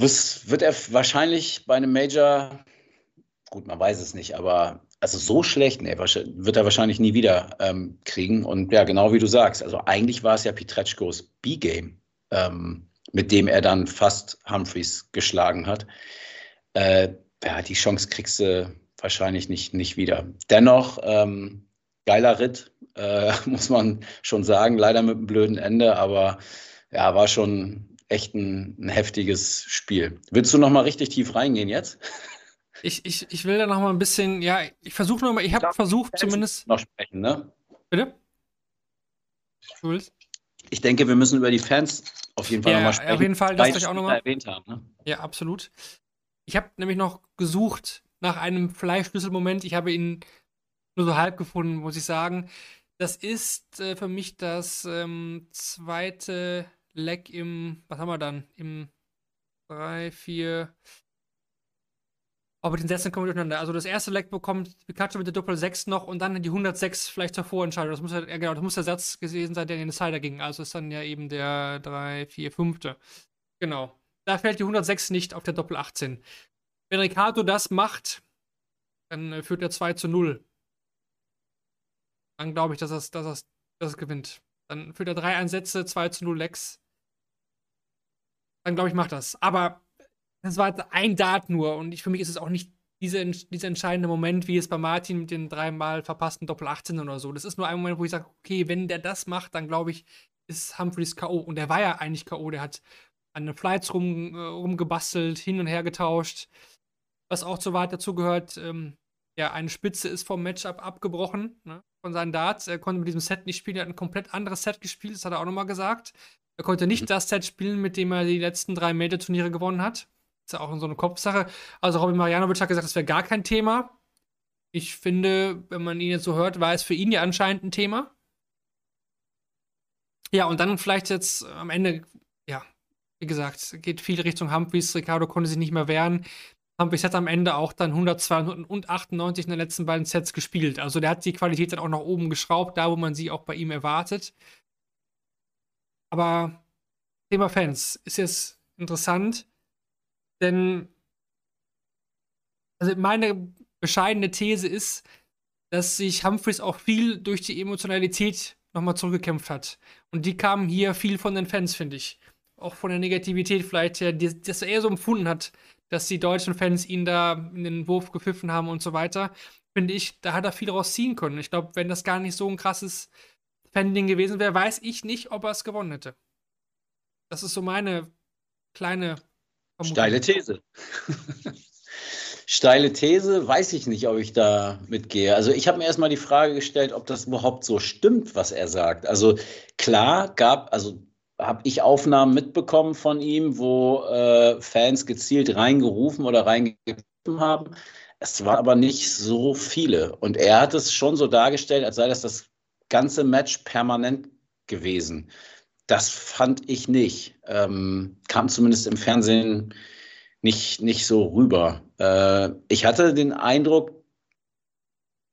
C: das wird er wahrscheinlich bei einem Major, gut, man weiß es nicht, aber also so schlecht, nee, wird er wahrscheinlich nie wieder ähm, kriegen. Und ja, genau wie du sagst, also eigentlich war es ja Pietreczkos B-Game, ähm, mit dem er dann fast Humphreys geschlagen hat. Äh, ja, die Chance kriegst du wahrscheinlich nicht, nicht wieder. Dennoch, ähm, geiler Ritt, äh, [LAUGHS] muss man schon sagen, leider mit einem blöden Ende, aber ja, war schon echt ein, ein heftiges Spiel. Willst du noch mal richtig tief reingehen jetzt? [LAUGHS]
B: Ich, ich, ich will da noch mal ein bisschen, ja, ich versuche noch mal, ich habe versucht zumindest.
C: Noch sprechen, ne?
B: Bitte?
C: Willst? Ich denke, wir müssen über die Fans auf jeden Fall
B: ja,
C: noch mal sprechen.
B: Auf jeden Fall, das ich auch noch mal
C: erwähnt haben. Ne?
B: Ja, absolut. Ich habe nämlich noch gesucht nach einem Fleischschlüsselmoment. Ich habe ihn nur so halb gefunden, muss ich sagen. Das ist äh, für mich das ähm, zweite Leck im, was haben wir dann? Im 3, 4. Aber den Sätzen kommen wir durcheinander. Also das erste Leck bekommt Pikachu mit der Doppel 6 noch und dann die 106 vielleicht zur Vorentscheidung. Das muss ja, genau, das muss der Satz gewesen sein, der in den Decider ging. Also ist dann ja eben der 3, 4, 5. Genau. Da fällt die 106 nicht auf der Doppel 18. Wenn Ricardo das macht, dann äh, führt er 2 zu 0. Dann glaube ich, dass er dass dass er gewinnt. Dann führt er drei Einsätze, 2 zu 0 Lecks. Dann glaube ich, macht das. Aber das war ein Dart nur und ich, für mich ist es auch nicht diese, dieser entscheidende Moment, wie es bei Martin mit den dreimal verpassten Doppel 18 oder so. Das ist nur ein Moment, wo ich sage, okay, wenn der das macht, dann glaube ich, ist Humphreys K.O. Und der war ja eigentlich K.O. Der hat an den Flights rum, äh, rumgebastelt, hin und her getauscht. Was auch zur Wahrheit dazu gehört, ähm, ja, eine Spitze ist vom Matchup abgebrochen ne, von seinen Darts. Er konnte mit diesem Set nicht spielen, er hat ein komplett anderes Set gespielt, das hat er auch nochmal gesagt. Er konnte nicht mhm. das Set spielen, mit dem er die letzten drei Major-Turniere gewonnen hat. Ist ja auch so eine Kopfsache. Also Robin Marianovic hat gesagt, das wäre gar kein Thema. Ich finde, wenn man ihn jetzt so hört, war es für ihn ja anscheinend ein Thema. Ja, und dann vielleicht jetzt am Ende, ja, wie gesagt, geht viel Richtung Humphreys. Ricardo konnte sich nicht mehr wehren bis jetzt am Ende auch dann 102 und 98 in den letzten beiden Sets gespielt. Also der hat die Qualität dann auch nach oben geschraubt, da wo man sie auch bei ihm erwartet. Aber Thema Fans ist jetzt interessant, denn also meine bescheidene These ist, dass sich Humphreys auch viel durch die Emotionalität nochmal zurückgekämpft hat. Und die kamen hier viel von den Fans, finde ich. Auch von der Negativität vielleicht her, dass er eher so empfunden hat, dass die deutschen Fans ihn da in den Wurf gepfiffen haben und so weiter, finde ich, da hat er viel rausziehen können. Ich glaube, wenn das gar nicht so ein krasses Fan-Ding gewesen wäre, weiß ich nicht, ob er es gewonnen hätte. Das ist so meine kleine.
C: Steile These. Steile These, weiß ich nicht, ob ich da mitgehe. Also ich habe mir erstmal die Frage gestellt, ob das überhaupt so stimmt, was er sagt. Also klar gab, also habe ich Aufnahmen mitbekommen von ihm, wo äh, Fans gezielt reingerufen oder reingegriffen haben. Es waren aber nicht so viele. Und er hat es schon so dargestellt, als sei das das ganze Match permanent gewesen. Das fand ich nicht. Ähm, kam zumindest im Fernsehen nicht, nicht so rüber. Äh, ich hatte den Eindruck,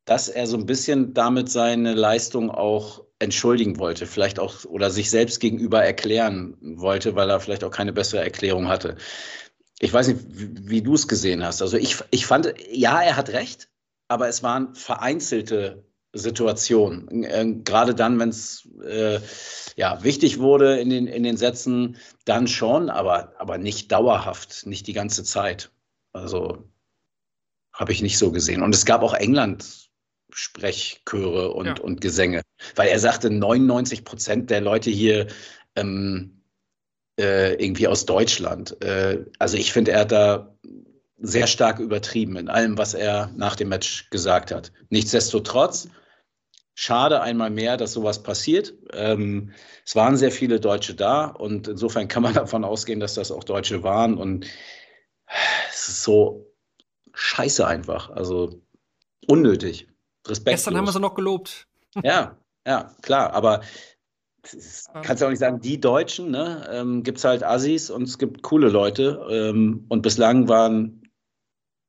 C: dass er so ein bisschen damit seine Leistung auch entschuldigen wollte, vielleicht auch oder sich selbst gegenüber erklären wollte, weil er vielleicht auch keine bessere Erklärung hatte. Ich weiß nicht, wie, wie du es gesehen hast. Also ich, ich fand, ja, er hat recht, aber es waren vereinzelte Situationen. Äh, gerade dann, wenn es äh, ja, wichtig wurde in den, in den Sätzen, dann schon, aber, aber nicht dauerhaft, nicht die ganze Zeit. Also habe ich nicht so gesehen. Und es gab auch England Sprechchöre und, ja. und Gesänge. Weil er sagte, 99 Prozent der Leute hier ähm, äh, irgendwie aus Deutschland. Äh, also ich finde, er hat da sehr stark übertrieben in allem, was er nach dem Match gesagt hat. Nichtsdestotrotz, schade einmal mehr, dass sowas passiert. Ähm, es waren sehr viele Deutsche da und insofern kann man [LAUGHS] davon ausgehen, dass das auch Deutsche waren. Und es ist so scheiße einfach. Also unnötig. Respekt.
B: Gestern haben wir sie noch gelobt.
C: Ja, ja, klar, aber kannst du auch nicht sagen, die Deutschen, ne? Ähm, gibt es halt Assis und es gibt coole Leute. Ähm, und bislang waren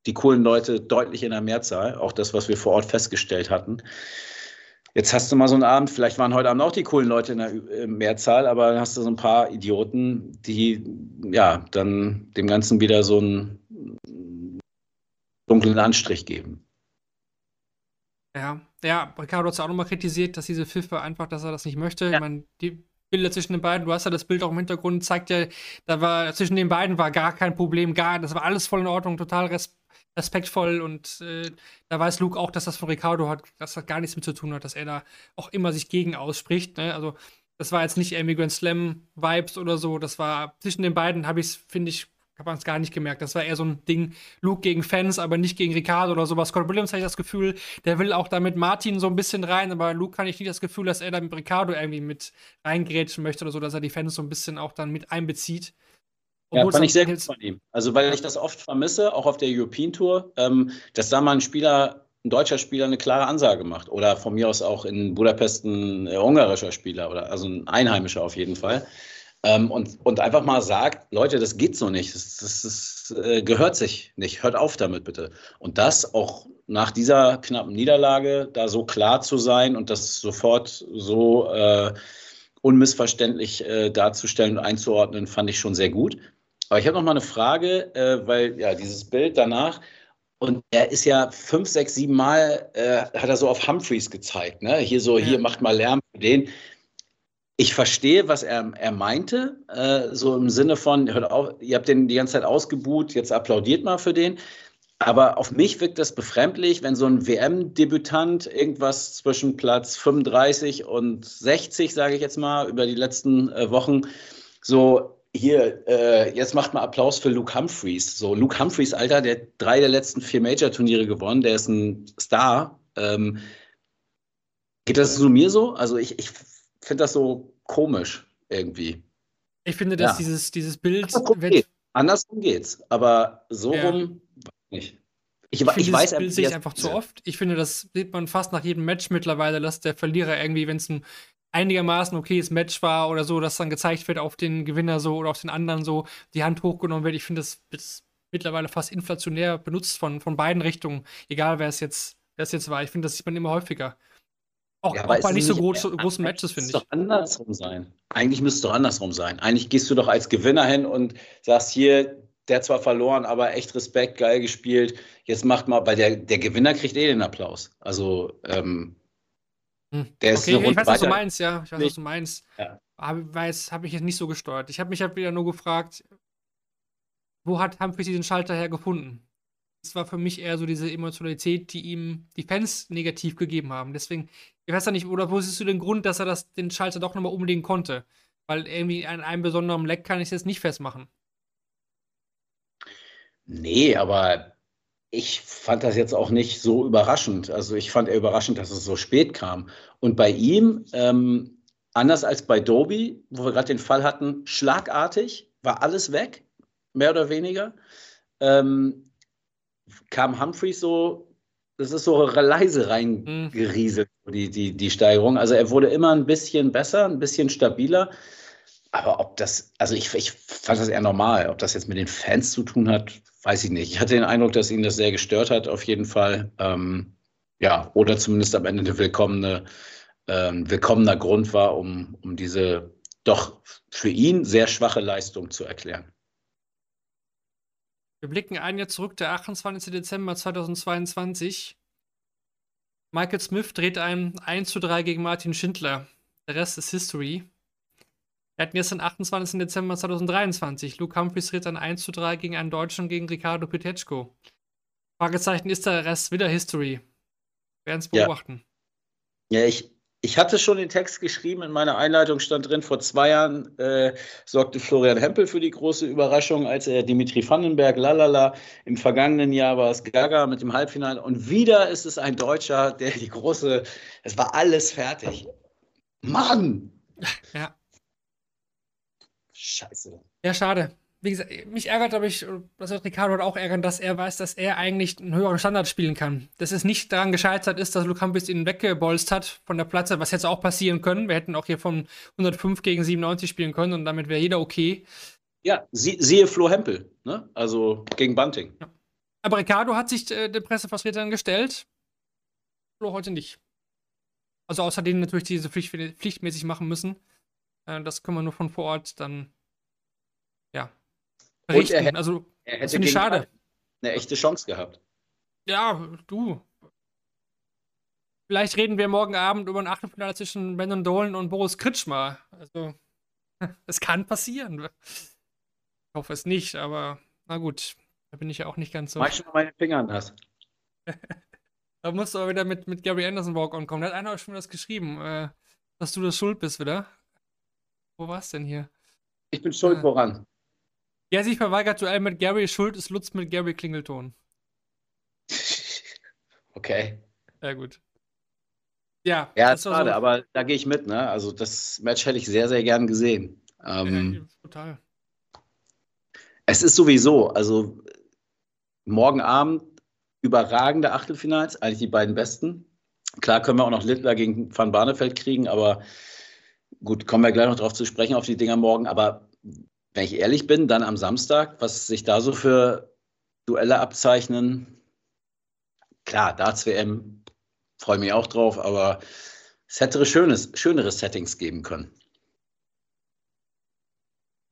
C: die coolen Leute deutlich in der Mehrzahl, auch das, was wir vor Ort festgestellt hatten. Jetzt hast du mal so einen Abend, vielleicht waren heute Abend auch die coolen Leute in der äh, Mehrzahl, aber dann hast du so ein paar Idioten, die ja dann dem Ganzen wieder so einen dunklen Anstrich geben.
B: Ja, ja, Ricardo hat es auch nochmal kritisiert, dass diese Pfiffe einfach, dass er das nicht möchte.
C: Ja.
B: Ich meine, die Bilder zwischen den beiden, du hast ja das Bild auch im Hintergrund, zeigt ja, da war zwischen den beiden war gar kein Problem, gar, das war alles voll in Ordnung, total res respektvoll und äh, da weiß Luke auch, dass das von Ricardo hat, dass das gar nichts mit zu tun hat, dass er da auch immer sich gegen ausspricht. Ne? Also das war jetzt nicht Grand Slam Vibes oder so, das war zwischen den beiden habe ich es, finde ich, habe man es gar nicht gemerkt. Das war eher so ein Ding, Luke gegen Fans, aber nicht gegen Ricardo oder sowas. Scott Williams habe ich das Gefühl, der will auch damit Martin so ein bisschen rein, aber Luke kann ich nicht das Gefühl, dass er da mit Ricardo irgendwie mit reingrätschen möchte oder so, dass er die Fans so ein bisschen auch dann mit einbezieht.
C: Ja,
B: Obwohl es
C: fand ich sehr gut von ihm. Also, weil ich das oft vermisse, auch auf der European Tour, ähm, dass da mal ein Spieler, ein deutscher Spieler eine klare Ansage macht. Oder von mir aus auch in Budapest ein äh, ungarischer Spieler oder also ein Einheimischer auf jeden Fall. Ähm, und, und einfach mal sagt, Leute, das geht so nicht. Das, das, das äh, gehört sich nicht. Hört auf damit bitte. Und das auch nach dieser knappen Niederlage da so klar zu sein und das sofort so äh, unmissverständlich äh, darzustellen und einzuordnen, fand ich schon sehr gut. Aber ich habe noch mal eine Frage, äh, weil ja dieses Bild danach und er ist ja fünf, sechs, sieben Mal äh, hat er so auf Humphreys gezeigt, ne? Hier so,
B: Ja.
C: hier macht mal Lärm für den. Ich verstehe, was er, er meinte, äh, so im Sinne von, hört auf, ihr habt den die ganze Zeit ausgebuht, jetzt applaudiert mal für den. Aber auf mich wirkt das befremdlich, wenn so ein WM-Debütant irgendwas zwischen Platz 35 und 60, sage ich jetzt mal, über die letzten äh, Wochen so hier, äh, jetzt macht mal Applaus für Luke Humphreys. So, Luke Humphreys, Alter, der hat drei der letzten vier Major-Turniere gewonnen, der ist ein Star. Ähm, geht das nur mir so? Also ich, ich finde das so komisch irgendwie.
B: Ich finde, dass
C: Ja.
B: dieses, dieses Bild
C: Okay.
B: wird
C: Andersrum geht's, aber so
B: Ja.
C: rum nicht. Ich,
B: Ich,
C: ich,
B: finde,
C: weiß
B: Bild sehe ich einfach zu oft. Ich finde, das sieht man fast nach jedem Match mittlerweile, dass der Verlierer irgendwie, wenn es ein einigermaßen okayes Match war oder so, dass dann gezeigt wird auf den Gewinner so oder auf den anderen so, die Hand hochgenommen wird. Ich finde, das ist mittlerweile fast inflationär benutzt von, von beiden Richtungen, egal wer es jetzt, wer es jetzt war. Ich finde, das sieht man immer häufiger. Auch,
C: Ja,
B: auch bei nicht so groß, großen
C: Eigentlich
B: Matches, finde
C: müsste
B: ich.
C: es doch andersrum sein. Eigentlich müsste es doch andersrum sein. Eigentlich gehst du doch als Gewinner hin und sagst hier, der zwar verloren, aber echt Respekt, geil gespielt. Jetzt macht mal, weil der, der Gewinner kriegt eh den Applaus. Also, ähm,
B: Hm.
C: der ist
B: Okay,
C: eine
B: ich weiß, was du
C: weiter.
B: meinst, ja. Ich weiß, was
C: Nicht.
B: du meinst.
C: Ja.
B: Aber weiß, habe ich jetzt nicht so gesteuert. Ich habe mich halt wieder nur gefragt, wo hat Humphries diesen Schalter her gefunden? Das war für mich eher so diese Emotionalität, die ihm die Fans negativ gegeben haben. Deswegen, ich weiß ja nicht, oder wo siehst du den Grund, dass er das, den Schalter doch nochmal umlegen konnte? Weil irgendwie an einem besonderen Leck kann ich es jetzt nicht festmachen.
C: Nee, aber ich fand das jetzt auch nicht so überraschend. Also ich fand eher überraschend, dass es so spät kam. Und bei ihm, ähm, anders als bei Doby, wo wir gerade den Fall hatten, schlagartig war alles weg, mehr oder weniger. Ähm, kam Humphreys so, das ist so leise reingerieselt, die, die, die Steigerung. Also er wurde immer ein bisschen besser, ein bisschen stabiler. Aber ob das, also ich, ich fand das eher normal. Ob das jetzt mit den Fans zu tun hat, weiß ich nicht. Ich hatte den Eindruck, dass ihn das sehr gestört hat, auf jeden Fall. Ähm, ja, oder zumindest am Ende eine willkommene, ähm, willkommener Grund war, um, um diese doch für ihn sehr schwache Leistung zu erklären.
B: Wir blicken ein Jahr zurück, der 28. Dezember 2022. Michael Smith dreht ein 1 zu 3 gegen Martin Schindler. Der Rest ist History. Wir hatten jetzt den 28. Dezember 2023. Luke Humphries dreht ein 1 zu 3 gegen einen Deutschen gegen Ricardo Petechko. Fragezeichen, ist der Rest wieder History? Wir werden es
C: Ja.
B: beobachten.
C: Ja, ich, ich hatte schon den Text geschrieben, in meiner Einleitung stand drin, vor zwei Jahren äh, sorgte Florian Hempel für die große Überraschung, als er Dimitri Vandenberg, lalala, im vergangenen Jahr war es Gaga mit dem Halbfinale und wieder ist es ein Deutscher, der die große, es war alles fertig. Mann!
B: Ja.
C: Scheiße.
B: Ja, schade. Wie gesagt, mich ärgert, aber ich, das wird Ricardo auch ärgern, dass er weiß, dass er eigentlich einen höheren Standard spielen kann. Dass es nicht daran gescheitert ist, dass Lukampis ihn weggebolzt hat von der Platte, was hätte auch passieren können. Wir hätten auch hier von 105 gegen 97 spielen können und damit wäre jeder okay.
C: Ja, sie, siehe Flo Hempel, ne? also gegen Bunting. Ja.
B: Aber Ricardo hat sich äh, den Pressevertretern gestellt. Flo heute nicht. Also außer denen natürlich diese Pflicht, pflichtmäßig machen müssen. Äh, das können wir nur von vor Ort dann ja,
C: berichten. Er hätte, also, er hätte das finde ich schade. Eine echte Chance gehabt.
B: Ja, du. Vielleicht reden wir morgen Abend über ein Achtelfinale zwischen Ben Dolan und Boris Kritschmer. Also, [LAUGHS] es kann passieren. Ich hoffe es nicht, aber na gut. Da bin ich ja auch nicht ganz so.
C: Mach schon mal meine Finger nass. [LAUGHS]
B: da musst du aber wieder mit, mit Gary Anderson Walk-On kommen. Da hat einer schon das geschrieben, äh, dass du das schuld bist wieder. Wo war's denn hier?
C: Ich bin schuld, ah. woran?
B: Ja, sich verweigert Duell mit Gary, schuld ist Lutz mit Gary Klingelton. [LAUGHS]
C: Okay.
B: Ja, gut. Ja,
C: ja schade, so. aber da gehe ich mit, ne? Also das Match hätte ich sehr, sehr gern gesehen. Ähm, ja, total. Es ist sowieso, also morgen Abend überragende Achtelfinals, eigentlich die beiden besten. Klar können wir auch noch Littler gegen Van Barneveld kriegen, aber gut, kommen wir gleich noch drauf zu sprechen, auf die Dinger morgen. Aber wenn ich ehrlich bin, dann am Samstag, was sich da so für Duelle abzeichnen, klar, Darts-WM, freue mich auch drauf, aber es hätte schönes, schönere Settings geben können.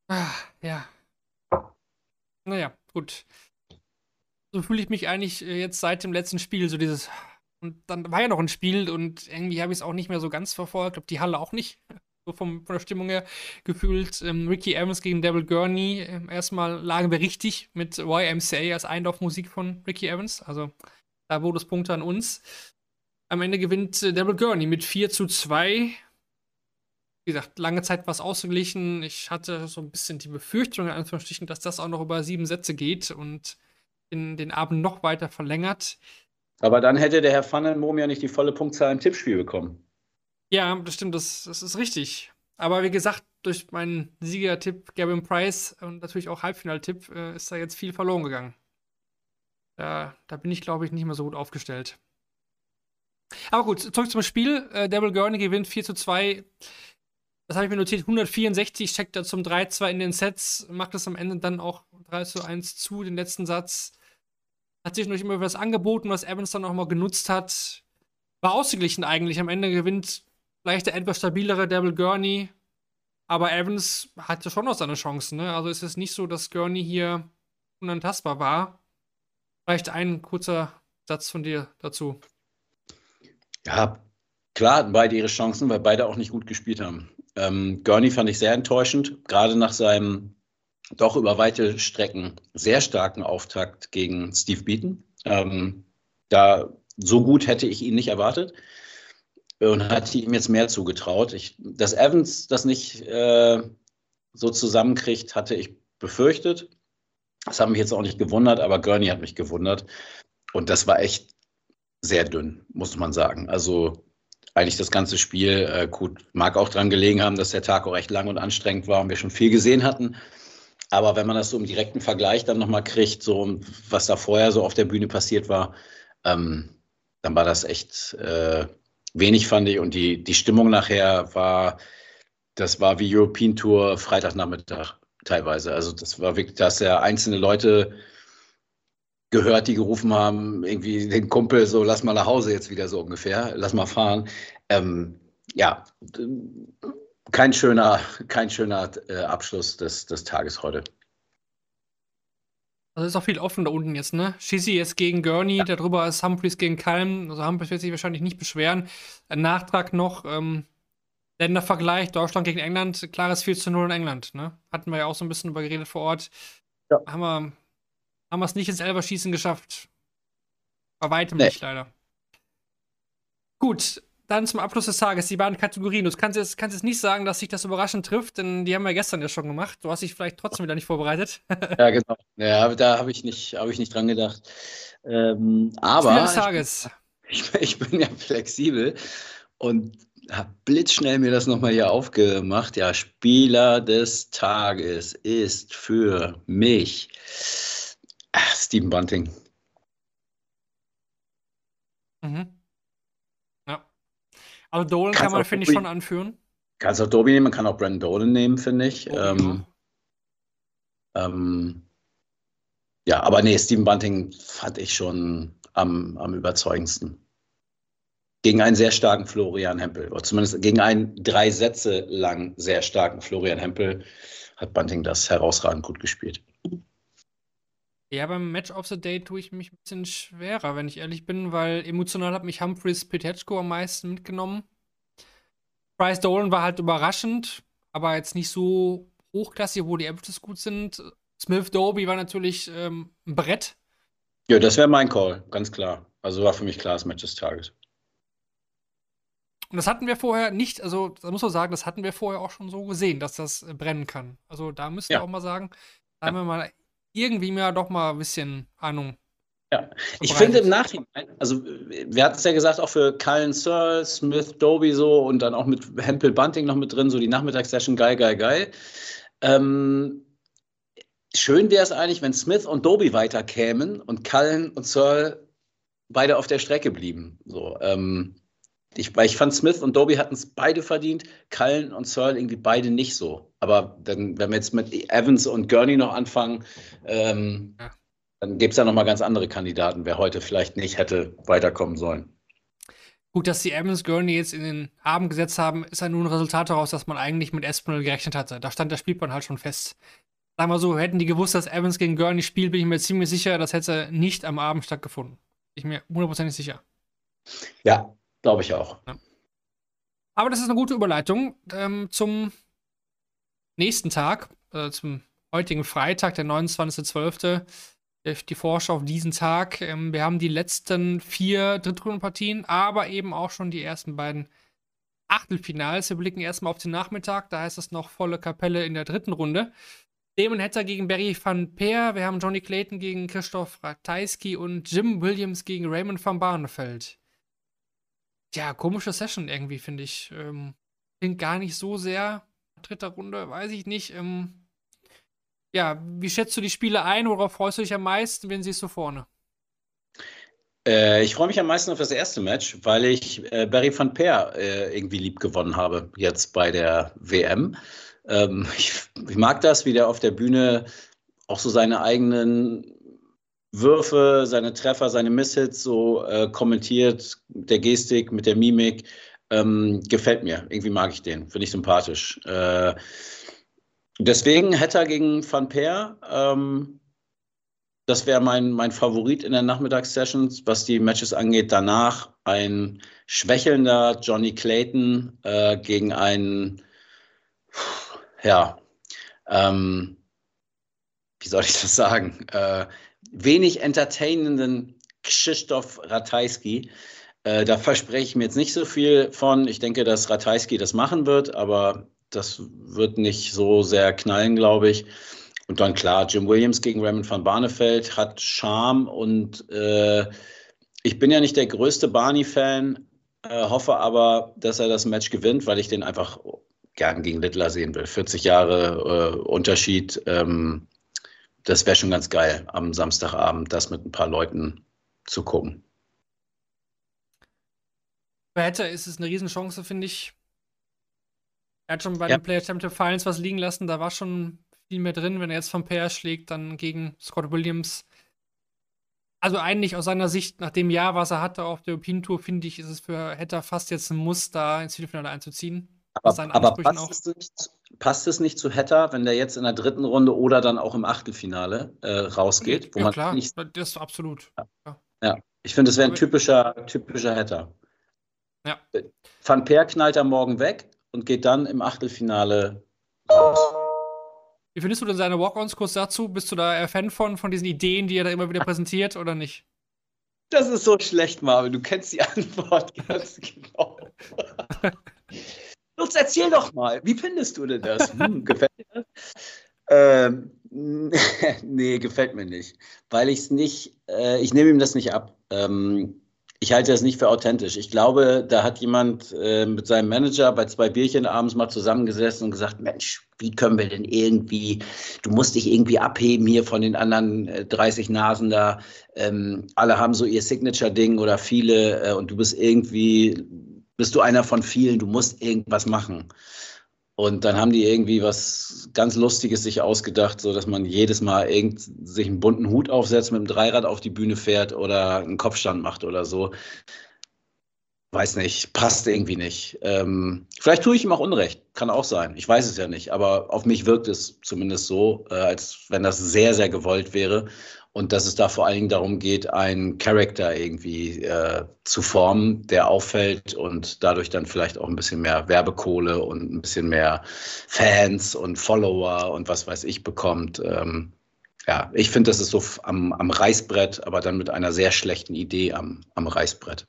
B: Ah, ja. Naja, gut. So fühle ich mich eigentlich äh, jetzt seit dem letzten Spiel, so dieses. Und dann war ja noch ein Spiel und irgendwie habe ich es auch nicht mehr so ganz verfolgt, glaube die Halle auch nicht so vom, von der Stimmung her gefühlt. Ähm, Ricky Evans gegen Devil Gurney. Ähm, erstmal lagen wir richtig mit YMCA als Einlaufmusik von Ricky Evans. Also da wurde es Punkte an uns. Am Ende gewinnt äh, Devil Gurney mit 4 zu 2. Wie gesagt, lange Zeit war es ausgeglichen. Ich hatte so ein bisschen die Befürchtung, in Anführungsstrichen, dass das auch noch über sieben Sätze geht und in den Abend noch weiter verlängert.
C: Aber dann hätte der Herr Pfannenbohm ja nicht die volle Punktzahl im Tippspiel bekommen.
B: Ja, das stimmt, das, das ist richtig. Aber wie gesagt, durch meinen Siegertipp Gavin Price und natürlich auch Halbfinaltipp äh, ist da jetzt viel verloren gegangen. Da, da bin ich, glaube ich, nicht mehr so gut aufgestellt. Aber gut, zurück zum Spiel. Äh, Devil Gurney gewinnt 4 zu 2. Das habe ich mir notiert. 164 checkt er zum 3-2 in den Sets, macht es am Ende dann auch 3 zu 1 zu, den letzten Satz. Hat sich noch immer was angeboten, was Evans dann auch mal genutzt hat. War ausgeglichen eigentlich. Am Ende gewinnt vielleicht der etwas stabilere Devil Gurney. Aber Evans hatte schon noch seine Chancen. Ne? Also ist es nicht so, dass Gurney hier unantastbar war. Vielleicht ein kurzer Satz von dir dazu.
C: Ja, klar hatten beide ihre Chancen, weil beide auch nicht gut gespielt haben. Ähm, Gurney fand ich sehr enttäuschend, gerade nach seinem doch über weite Strecken sehr starken Auftakt gegen Steve Beaton. Ähm, da so gut hätte ich ihn nicht erwartet und hatte ihm jetzt mehr zugetraut. Ich, dass Evans das nicht äh, so zusammenkriegt, hatte ich befürchtet. Das hat mich jetzt auch nicht gewundert, aber Gurney hat mich gewundert. Und das war echt sehr dünn, muss man sagen. Also eigentlich das ganze Spiel, äh, gut, mag auch daran gelegen haben, dass der Tag auch recht lang und anstrengend war und wir schon viel gesehen hatten. Aber wenn man das so im direkten Vergleich dann nochmal kriegt, so was da vorher so auf der Bühne passiert war, ähm, dann war das echt äh, wenig, fand ich. Und die, die Stimmung nachher war, das war wie European Tour Freitagnachmittag teilweise. Also das war wirklich, dass ja einzelne Leute gehört, die gerufen haben, irgendwie den Kumpel so, lass mal nach Hause jetzt wieder so ungefähr, lass mal fahren. Ähm, ja, kein schöner, kein schöner äh, Abschluss des, des Tages heute.
B: Also ist auch viel offen da unten jetzt, ne? Shizzy jetzt gegen Gurney, ja. darüber ist Humphreys gegen Calm. Also Humphreys wird sich wahrscheinlich nicht beschweren. Ein Nachtrag noch, ähm, Ländervergleich, Deutschland gegen England, klares 4 zu 0 in England, ne? Hatten wir ja auch so ein bisschen über geredet vor Ort. Ja. Haben wir haben es nicht ins Elberschießen geschafft. Bei weitem nee. nicht, leider. Gut, dann zum Abschluss des Tages, die beiden Kategorien. Du kannst jetzt, kannst jetzt nicht sagen, dass sich das überraschend trifft, denn die haben wir gestern ja schon gemacht. Du hast dich vielleicht trotzdem wieder nicht vorbereitet.
C: ja, genau. Ja, da habe ich, nicht, hab ich nicht dran gedacht. Ähm, aber.
B: des Tages.
C: Ich, ich, bin ja flexibel und habe blitzschnell mir das nochmal hier aufgemacht. Ja, Spieler des Tages ist für mich ach, Steven Bunting.
B: Mhm. Ja. Also Dolan kann man, finde ich, schon anführen.
C: Kannst auch Dobi nehmen, man kann auch Brandon Dolan nehmen, finde ich. Ähm, ähm, ja, aber nee, Steven Bunting fand ich schon am, am überzeugendsten. Gegen einen sehr starken Florian Hempel, oder zumindest gegen einen drei Sätze lang sehr starken Florian Hempel, hat Bunting das herausragend gut gespielt.
B: Ja, beim Match of the Day tue ich mich ein bisschen schwerer, wenn ich ehrlich bin, weil emotional hat mich Humphreys Petechko am meisten mitgenommen. Bryce Dolan war halt überraschend, aber jetzt nicht so hochklassig, wo die Averages gut sind. Smith Doby war natürlich ähm, ein Brett.
C: Ja, das wäre mein Call, ganz klar. Also war für mich klar das Match des Tages.
B: Und das hatten wir vorher nicht, also da muss man sagen, das hatten wir vorher auch schon so gesehen, dass das äh, brennen kann. Also da müssen ja. wir auch mal sagen, da ja. haben wir mal irgendwie mehr doch mal ein bisschen Ahnung.
C: Ja, ich finde im Nachhinein, also wir hatten es ja gesagt, auch für Cullen Searle, Smith, Doby so und dann auch mit Hempel Bunting noch mit drin, so die Nachmittagssession, geil, geil, geil. Ähm, schön wäre es eigentlich, wenn Smith und Doby weiterkämen und Cullen und Searle beide auf der Strecke blieben. So, ähm, ich, ich fand, Smith und Doby hatten es beide verdient, Cullen und Searle irgendwie beide nicht so. Aber dann, wenn wir jetzt mit Evans und Gurney noch anfangen, ähm, ja. dann gibt es ja nochmal ganz andere Kandidaten, wer heute vielleicht nicht hätte weiterkommen sollen.
B: Gut, dass die Evans Gurney jetzt in den Abend gesetzt haben, ist ja nur ein Resultat daraus, dass man eigentlich mit Espinel gerechnet hatte. Da stand der Spielplan halt schon fest. Sagen wir so, hätten die gewusst, dass Evans gegen Gurney spielt, bin ich mir ziemlich sicher, das hätte nicht am Abend stattgefunden. Bin ich mir hundertprozentig sicher.
C: Ja, Glaube ich auch. Ja.
B: Aber das ist eine gute Überleitung ähm, zum nächsten Tag, äh, zum heutigen Freitag, der 29.12. Die Vorschau auf diesen Tag. Ähm, wir haben die letzten vier Drittrundenpartien, aber eben auch schon die ersten beiden Achtelfinals. Wir blicken erstmal auf den Nachmittag. Da heißt es noch volle Kapelle in der dritten Runde. Damon Hatter gegen Barry van Peer. Wir haben Johnny Clayton gegen Christoph Ratajski und Jim Williams gegen Raymond van Barneveld ja, komische Session irgendwie, finde ich. Ähm, klingt gar nicht so sehr. Dritter Runde, weiß ich nicht. Ähm, ja, wie schätzt du die Spiele ein? Worauf freust du dich am meisten? Wen siehst du vorne?
C: Äh, ich freue mich am meisten auf das erste Match, weil ich äh, Barry van Peer äh, irgendwie lieb gewonnen habe, jetzt bei der WM. Ähm, [LAUGHS] ich, ich, mag das, wie der auf der Bühne auch so seine eigenen Würfe, seine Treffer, seine Misshits so äh, kommentiert, der Gestik, mit der Mimik. Ähm, gefällt mir. Irgendwie mag ich den. Finde ich sympathisch. Äh, deswegen Hetter gegen Van Peer. Ähm, das wäre mein, mein Favorit in der Nachmittagssession, was die Matches angeht. Danach ein schwächelnder Johnny Clayton äh, gegen einen, ja, ähm, wie soll ich das sagen? Äh, wenig entertainenden Krzysztof Ratajski. Äh, da verspreche ich mir jetzt nicht so viel von. Ich denke, dass Ratajski das machen wird, aber das wird nicht so sehr knallen, glaube ich. Und dann klar, Jim Williams gegen Raymond van Barneveld hat Charme und äh, ich bin ja nicht der größte Barney-Fan, äh, hoffe aber, dass er das Match gewinnt, weil ich den einfach gern gegen Littler sehen will. 40 Jahre äh, Unterschied. Ähm, das wäre schon ganz geil, am Samstagabend das mit ein paar Leuten zu gucken.
B: Bei Hatter ist es eine Riesenchance, finde ich. Er hat schon bei ja. den Player Championship Finals was liegen lassen, da war schon viel mehr drin. Wenn er jetzt von Pair schlägt, dann gegen Scott Williams. Also eigentlich aus seiner Sicht, nach dem Jahr, was er hatte auf der European Tour, finde ich, ist es für Hatter fast jetzt ein Muss, da ins Viertelfinale einzuziehen.
C: Aber, aber passt, es nicht, passt, es nicht, zu Hatter, wenn der jetzt in der dritten Runde oder dann auch im Achtelfinale äh, rausgeht?
B: ja, klar, nicht, das ist absolut.
C: Ja, ja. ich finde, es wäre ein typischer, typischer Hatter.
B: Ja.
C: Van Peer knallt am Morgen weg und geht dann im Achtelfinale raus.
B: Wie findest du denn seine Walk-Ons kurz dazu? Bist du da Fan von, von diesen Ideen, die er da immer wieder präsentiert oder nicht?
C: Das ist so schlecht, Marvin. Du kennst die [LAUGHS] Antwort ganz genau. [LAUGHS] Lutz, erzähl doch mal, wie findest du denn das? Hm, [LAUGHS] gefällt dir das? Ähm, [LAUGHS] nee, gefällt mir nicht. Weil ich es nicht, äh, ich nehme ihm das nicht ab. Ähm, Ich halte das nicht für authentisch. Ich glaube, da hat jemand äh, mit seinem Manager bei zwei Bierchen abends mal zusammengesessen und gesagt, Mensch, wie können wir denn irgendwie, du musst dich irgendwie abheben hier von den anderen äh, 30 Nasen da. Ähm, alle haben so ihr Signature-Ding oder viele äh, und du bist irgendwie, bist du einer von vielen, du musst irgendwas machen. Und dann haben die irgendwie was ganz Lustiges sich ausgedacht, so dass man jedes Mal irgend, sich einen bunten Hut aufsetzt, mit dem Dreirad auf die Bühne fährt oder einen Kopfstand macht oder so. Weiß nicht, passt irgendwie nicht. Ähm, vielleicht tue ich ihm auch Unrecht, kann auch sein. Ich weiß es ja nicht, aber auf mich wirkt es zumindest so, äh, als wenn das sehr, sehr gewollt wäre und dass es da vor allen Dingen darum geht, einen Charakter irgendwie äh, zu formen, der auffällt und dadurch dann vielleicht auch ein bisschen mehr Werbekohle und ein bisschen mehr Fans und Follower und was weiß ich bekommt. Ähm, ja, ich finde, das ist so am, am Reißbrett, aber dann mit einer sehr schlechten Idee am, am Reißbrett.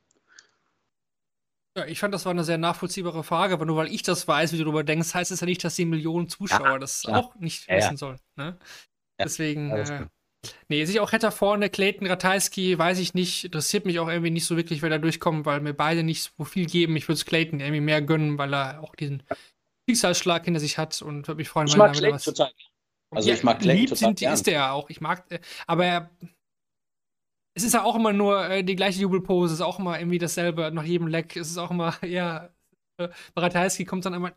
B: Ja, ich fand, das war eine sehr nachvollziehbare Frage, aber nur weil ich das weiß, wie du darüber denkst, heißt es ja nicht, dass die Millionen Zuschauer ja, das auch nicht ja, wissen sollen. Ne? Deswegen. Äh, Nee, sich auch hätte vorne, Clayton Ratajski, weiß ich nicht, interessiert mich auch irgendwie nicht so wirklich, wer da durchkommt, weil mir beide nicht so viel geben. Ich würde es Clayton irgendwie mehr gönnen, weil er auch diesen Schicksalsschlag hinter sich hat und würde mich freuen,
C: ich wenn mag er wieder was. Total. Also ja, ich mag Clayton
B: lieb total sind, ist der ja auch. Ich mag, äh, aber er, es ist ja auch immer nur äh, die gleiche Jubelpose, es ist auch immer irgendwie dasselbe nach jedem Leck. Es ist auch immer, [LAUGHS] ja, äh, Ratajski kommt dann immer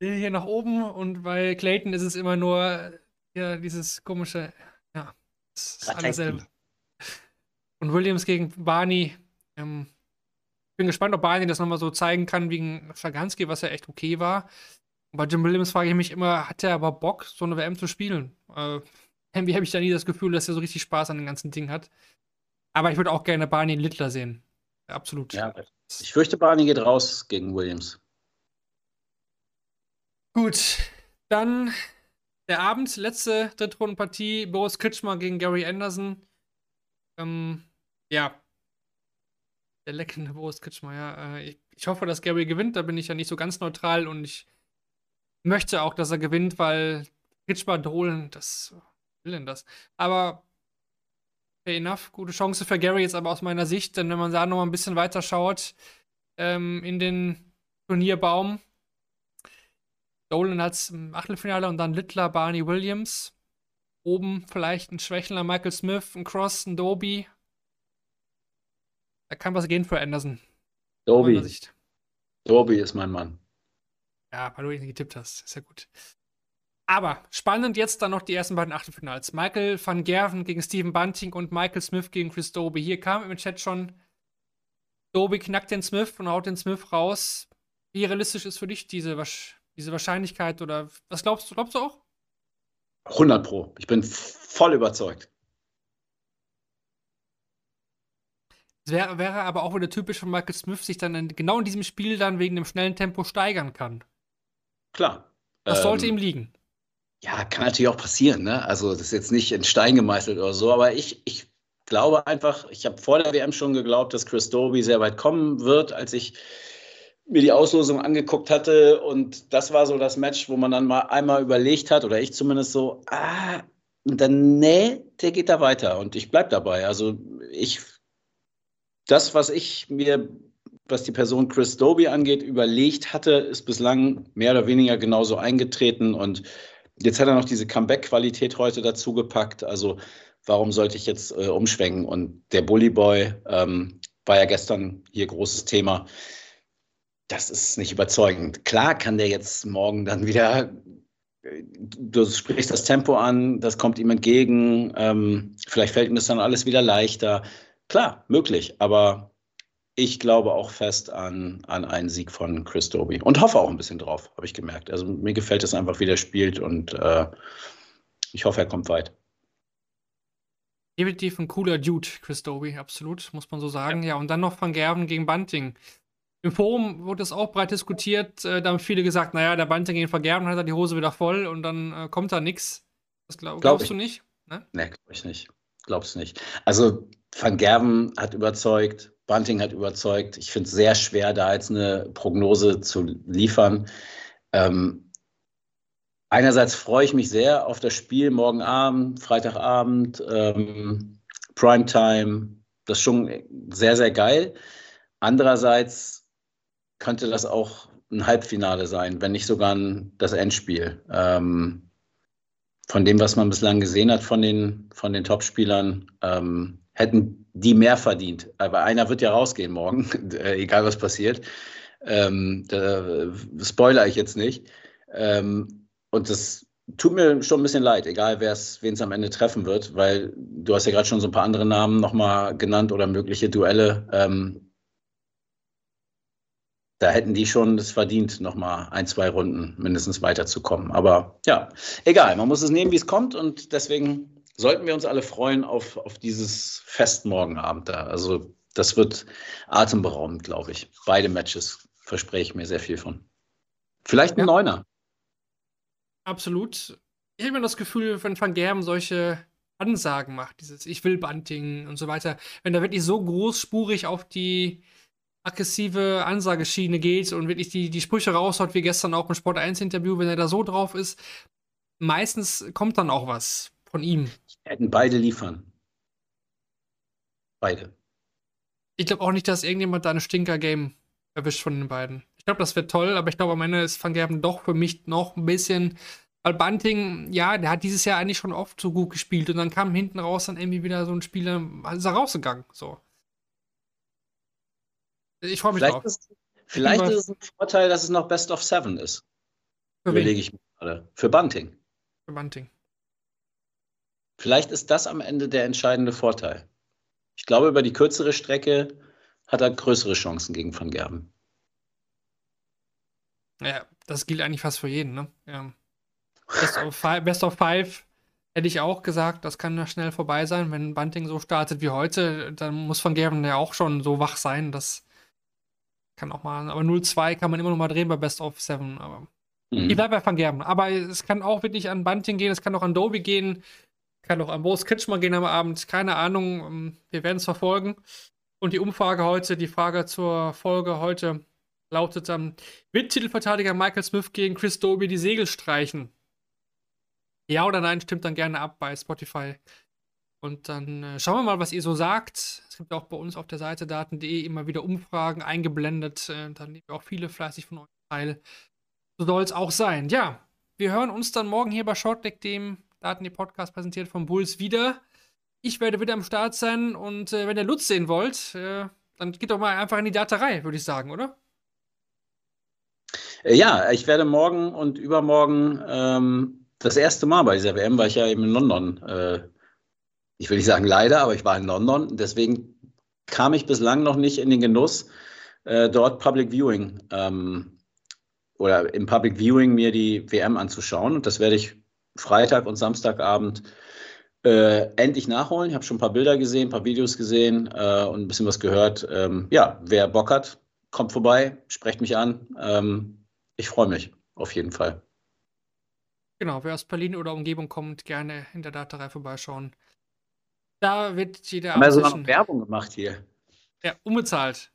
B: hier nach oben und bei Clayton ist es immer nur ja, dieses komische ja, das ist alles selber. Und Williams gegen Barney. Ähm, bin gespannt, ob Barney das nochmal so zeigen kann wegen Schaganski, was ja echt okay war. Und bei Jim Williams frage ich mich immer, hat er aber Bock, so eine WM zu spielen? Äh, irgendwie habe ich da nie das Gefühl, dass er so richtig Spaß an dem ganzen Ding hat. Aber ich würde auch gerne Barney in Littler sehen. Absolut.
C: Ja, ich fürchte, Barney geht raus gegen Williams.
B: Gut, dann der Abend, letzte Drittrundenpartie, Boris Kritschmer gegen Gary Anderson. Ähm, ja. Der leckende Boris Kritschmer, ja. Äh, ich, ich, hoffe, dass Gary gewinnt, da bin ich ja nicht so ganz neutral und ich möchte auch, dass er gewinnt, weil Kritschmer drohlen, das will denn das. Aber fair enough, gute Chance für Gary jetzt aber aus meiner Sicht, denn wenn man da noch mal ein bisschen weiter schaut ähm, in den Turnierbaum, Dolan als im Achtelfinale und dann Littler, Barney Williams. Oben vielleicht ein schwächender Michael Smith, ein Cross, ein Doby. Da kann was gehen für Anderson.
C: Doby. Doby ist mein Mann.
B: Ja, weil du ihn getippt hast. Ist ja gut. Aber spannend jetzt dann noch die ersten beiden Achtelfinals. Michael van Gerven gegen Stephen Bunting und Michael Smith gegen Chris Doby. Hier kam im Chat schon, Doby knackt den Smith und haut den Smith raus. Wie realistisch ist für dich diese diese Wahrscheinlichkeit oder was glaubst du? Glaubst du auch?
C: 100 Pro. Ich bin voll überzeugt.
B: Es wäre, wäre aber auch wieder typisch von Michael Smith, sich dann in, genau in diesem Spiel dann wegen dem schnellen Tempo steigern kann.
C: Klar.
B: Das ähm, sollte ihm liegen.
C: Ja, kann natürlich auch passieren. Ne? Also, das ist jetzt nicht in Stein gemeißelt oder so, aber ich, ich glaube einfach, ich habe vor der WM schon geglaubt, dass Chris Doby sehr weit kommen wird, als ich mir die Auslosung angeguckt hatte und das war so das Match, wo man dann mal einmal überlegt hat, oder ich zumindest so, ah, und dann, nee, der geht da weiter und ich bleib dabei. Also ich, das, was ich mir, was die Person Chris Doby angeht, überlegt hatte, ist bislang mehr oder weniger genauso eingetreten und jetzt hat er noch diese Comeback-Qualität heute dazu gepackt. Also warum sollte ich jetzt äh, umschwenken? Und der Bully Boy ähm, war ja gestern hier großes Thema das ist nicht überzeugend. Klar kann der jetzt morgen dann wieder, du sprichst das Tempo an, das kommt ihm entgegen, ähm, vielleicht fällt ihm das dann alles wieder leichter. Klar, möglich, aber ich glaube auch fest an, an einen Sieg von Chris Doby und hoffe auch ein bisschen drauf, habe ich gemerkt. Also mir gefällt es einfach, wie der spielt und äh, ich hoffe, er kommt weit.
B: Definitiv ein cooler Dude, Chris Doby, absolut, muss man so sagen. Ja, ja und dann noch Van Gerven gegen Bunting. Im Forum wurde es auch breit diskutiert. Äh, da haben viele gesagt, naja, der Bunting gegen Vergerben hat er die Hose wieder voll und dann äh, kommt da nichts. Das glaub, glaub glaubst ich. du nicht?
C: Ne, nee, glaube ich nicht. Glaubst nicht. Also Van Gerven hat überzeugt, Bunting hat überzeugt. Ich finde es sehr schwer, da jetzt eine Prognose zu liefern. Ähm, einerseits freue ich mich sehr auf das Spiel morgen Abend, Freitagabend, ähm, Primetime, das ist schon sehr, sehr geil. Andererseits könnte das auch ein Halbfinale sein, wenn nicht sogar ein, das Endspiel. Ähm, von dem, was man bislang gesehen hat von den, von den Topspielern, ähm, hätten die mehr verdient. Aber einer wird ja rausgehen morgen, [LAUGHS] äh, egal was passiert. Ähm, spoiler ich jetzt nicht. Ähm, und das tut mir schon ein bisschen leid, egal wen es am Ende treffen wird, weil du hast ja gerade schon so ein paar andere Namen nochmal genannt oder mögliche Duelle. Ähm, da hätten die schon es verdient, nochmal ein, zwei Runden mindestens weiterzukommen. Aber ja, egal, man muss es nehmen, wie es kommt und deswegen sollten wir uns alle freuen auf, auf dieses Fest morgen Abend da. Also das wird atemberaubend, glaube ich. Beide Matches verspreche ich mir sehr viel von. Vielleicht ein ja. Neuner.
B: Absolut. Ich habe immer das Gefühl, wenn Van Gerben solche Ansagen macht, dieses Ich will Bunting und so weiter, wenn er wirklich so großspurig auf die aggressive Ansageschiene geht und wirklich die, die Sprüche raushaut, wie gestern auch im Sport 1 Interview, wenn er da so drauf ist, meistens kommt dann auch was von ihm.
C: Hätten beide liefern. Beide.
B: Ich glaube auch nicht, dass irgendjemand da ein Stinker-Game erwischt von den beiden. Ich glaube, das wird toll, aber ich glaube, am Ende ist Van Gerben doch für mich noch ein bisschen. Weil Bunting, ja, der hat dieses Jahr eigentlich schon oft so gut gespielt und dann kam hinten raus dann irgendwie wieder so ein Spieler, ist er rausgegangen. So. Ich freue mich
C: vielleicht
B: drauf.
C: Ist, vielleicht ist es ein Vorteil, dass es noch Best of Seven ist. Für Überlege ich mir gerade. Für Bunting.
B: Für Bunting.
C: Vielleicht ist das am Ende der entscheidende Vorteil. Ich glaube, über die kürzere Strecke hat er größere Chancen gegen Van Gerben.
B: Ja, das gilt eigentlich fast für jeden, ne? Ja. Best, of five, Best of Five hätte ich auch gesagt, das kann ja schnell vorbei sein. Wenn Bunting so startet wie heute, dann muss Van Gerben ja auch schon so wach sein, dass kann auch mal, aber 0-2 kann man immer noch mal drehen bei Best of 7. Aber mhm. ich bleibe bei Van Gerben. Aber es kann auch wirklich an Bunting gehen, es kann auch an Doby gehen, kann auch an Boris Kritschmer gehen am Abend. Keine Ahnung. Ähm, wir werden es verfolgen. Und die Umfrage heute, die Frage zur Folge heute lautet dann: Wird Titelverteidiger Michael Smith gegen Chris Doby die Segel streichen? Ja oder nein, stimmt dann gerne ab bei Spotify. Und dann äh, schauen wir mal, was ihr so sagt. Es gibt auch bei uns auf der Seite daten.de immer wieder Umfragen eingeblendet. Äh, da nehmen wir auch viele fleißig von euch teil. So soll es auch sein. Ja, wir hören uns dann morgen hier bei Shortdeck, dem Daten.de Podcast präsentiert von Bulls, wieder. Ich werde wieder am Start sein und äh, wenn ihr Lutz sehen wollt, äh, dann geht doch mal einfach in die Daterei, würde ich sagen, oder?
C: Äh, ja, ich werde morgen und übermorgen ähm, das erste Mal bei dieser WM, weil ich ja eben in London äh, ich will nicht sagen leider, aber ich war in London. Deswegen kam ich bislang noch nicht in den Genuss, äh, dort Public Viewing ähm, oder im Public Viewing mir die WM anzuschauen. Und das werde ich Freitag und Samstagabend äh, endlich nachholen. Ich habe schon ein paar Bilder gesehen, ein paar Videos gesehen äh, und ein bisschen was gehört. Ähm, ja, wer Bock hat, kommt vorbei, sprecht mich an. Ähm, ich freue mich auf jeden Fall.
B: Genau, wer aus Berlin oder Umgebung kommt, gerne in der Daterei vorbeischauen. Da wird jeder.
C: Haben wir sogar noch Werbung gemacht hier.
B: Ja, unbezahlt.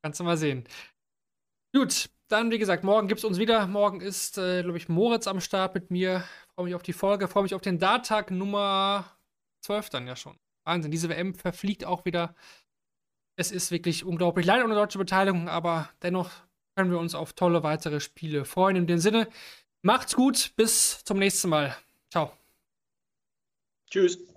B: Kannst du mal sehen. Gut, dann wie gesagt, morgen gibt es uns wieder. Morgen ist, äh, glaube ich, Moritz am Start mit mir. Freue mich auf die Folge, freue mich auf den Darttag Nummer 12 dann ja schon. Wahnsinn, diese WM verfliegt auch wieder. Es ist wirklich unglaublich. Leider ohne deutsche Beteiligung, aber dennoch können wir uns auf tolle weitere Spiele freuen. In dem Sinne, macht's gut, bis zum nächsten Mal. Ciao.
C: Tschüss.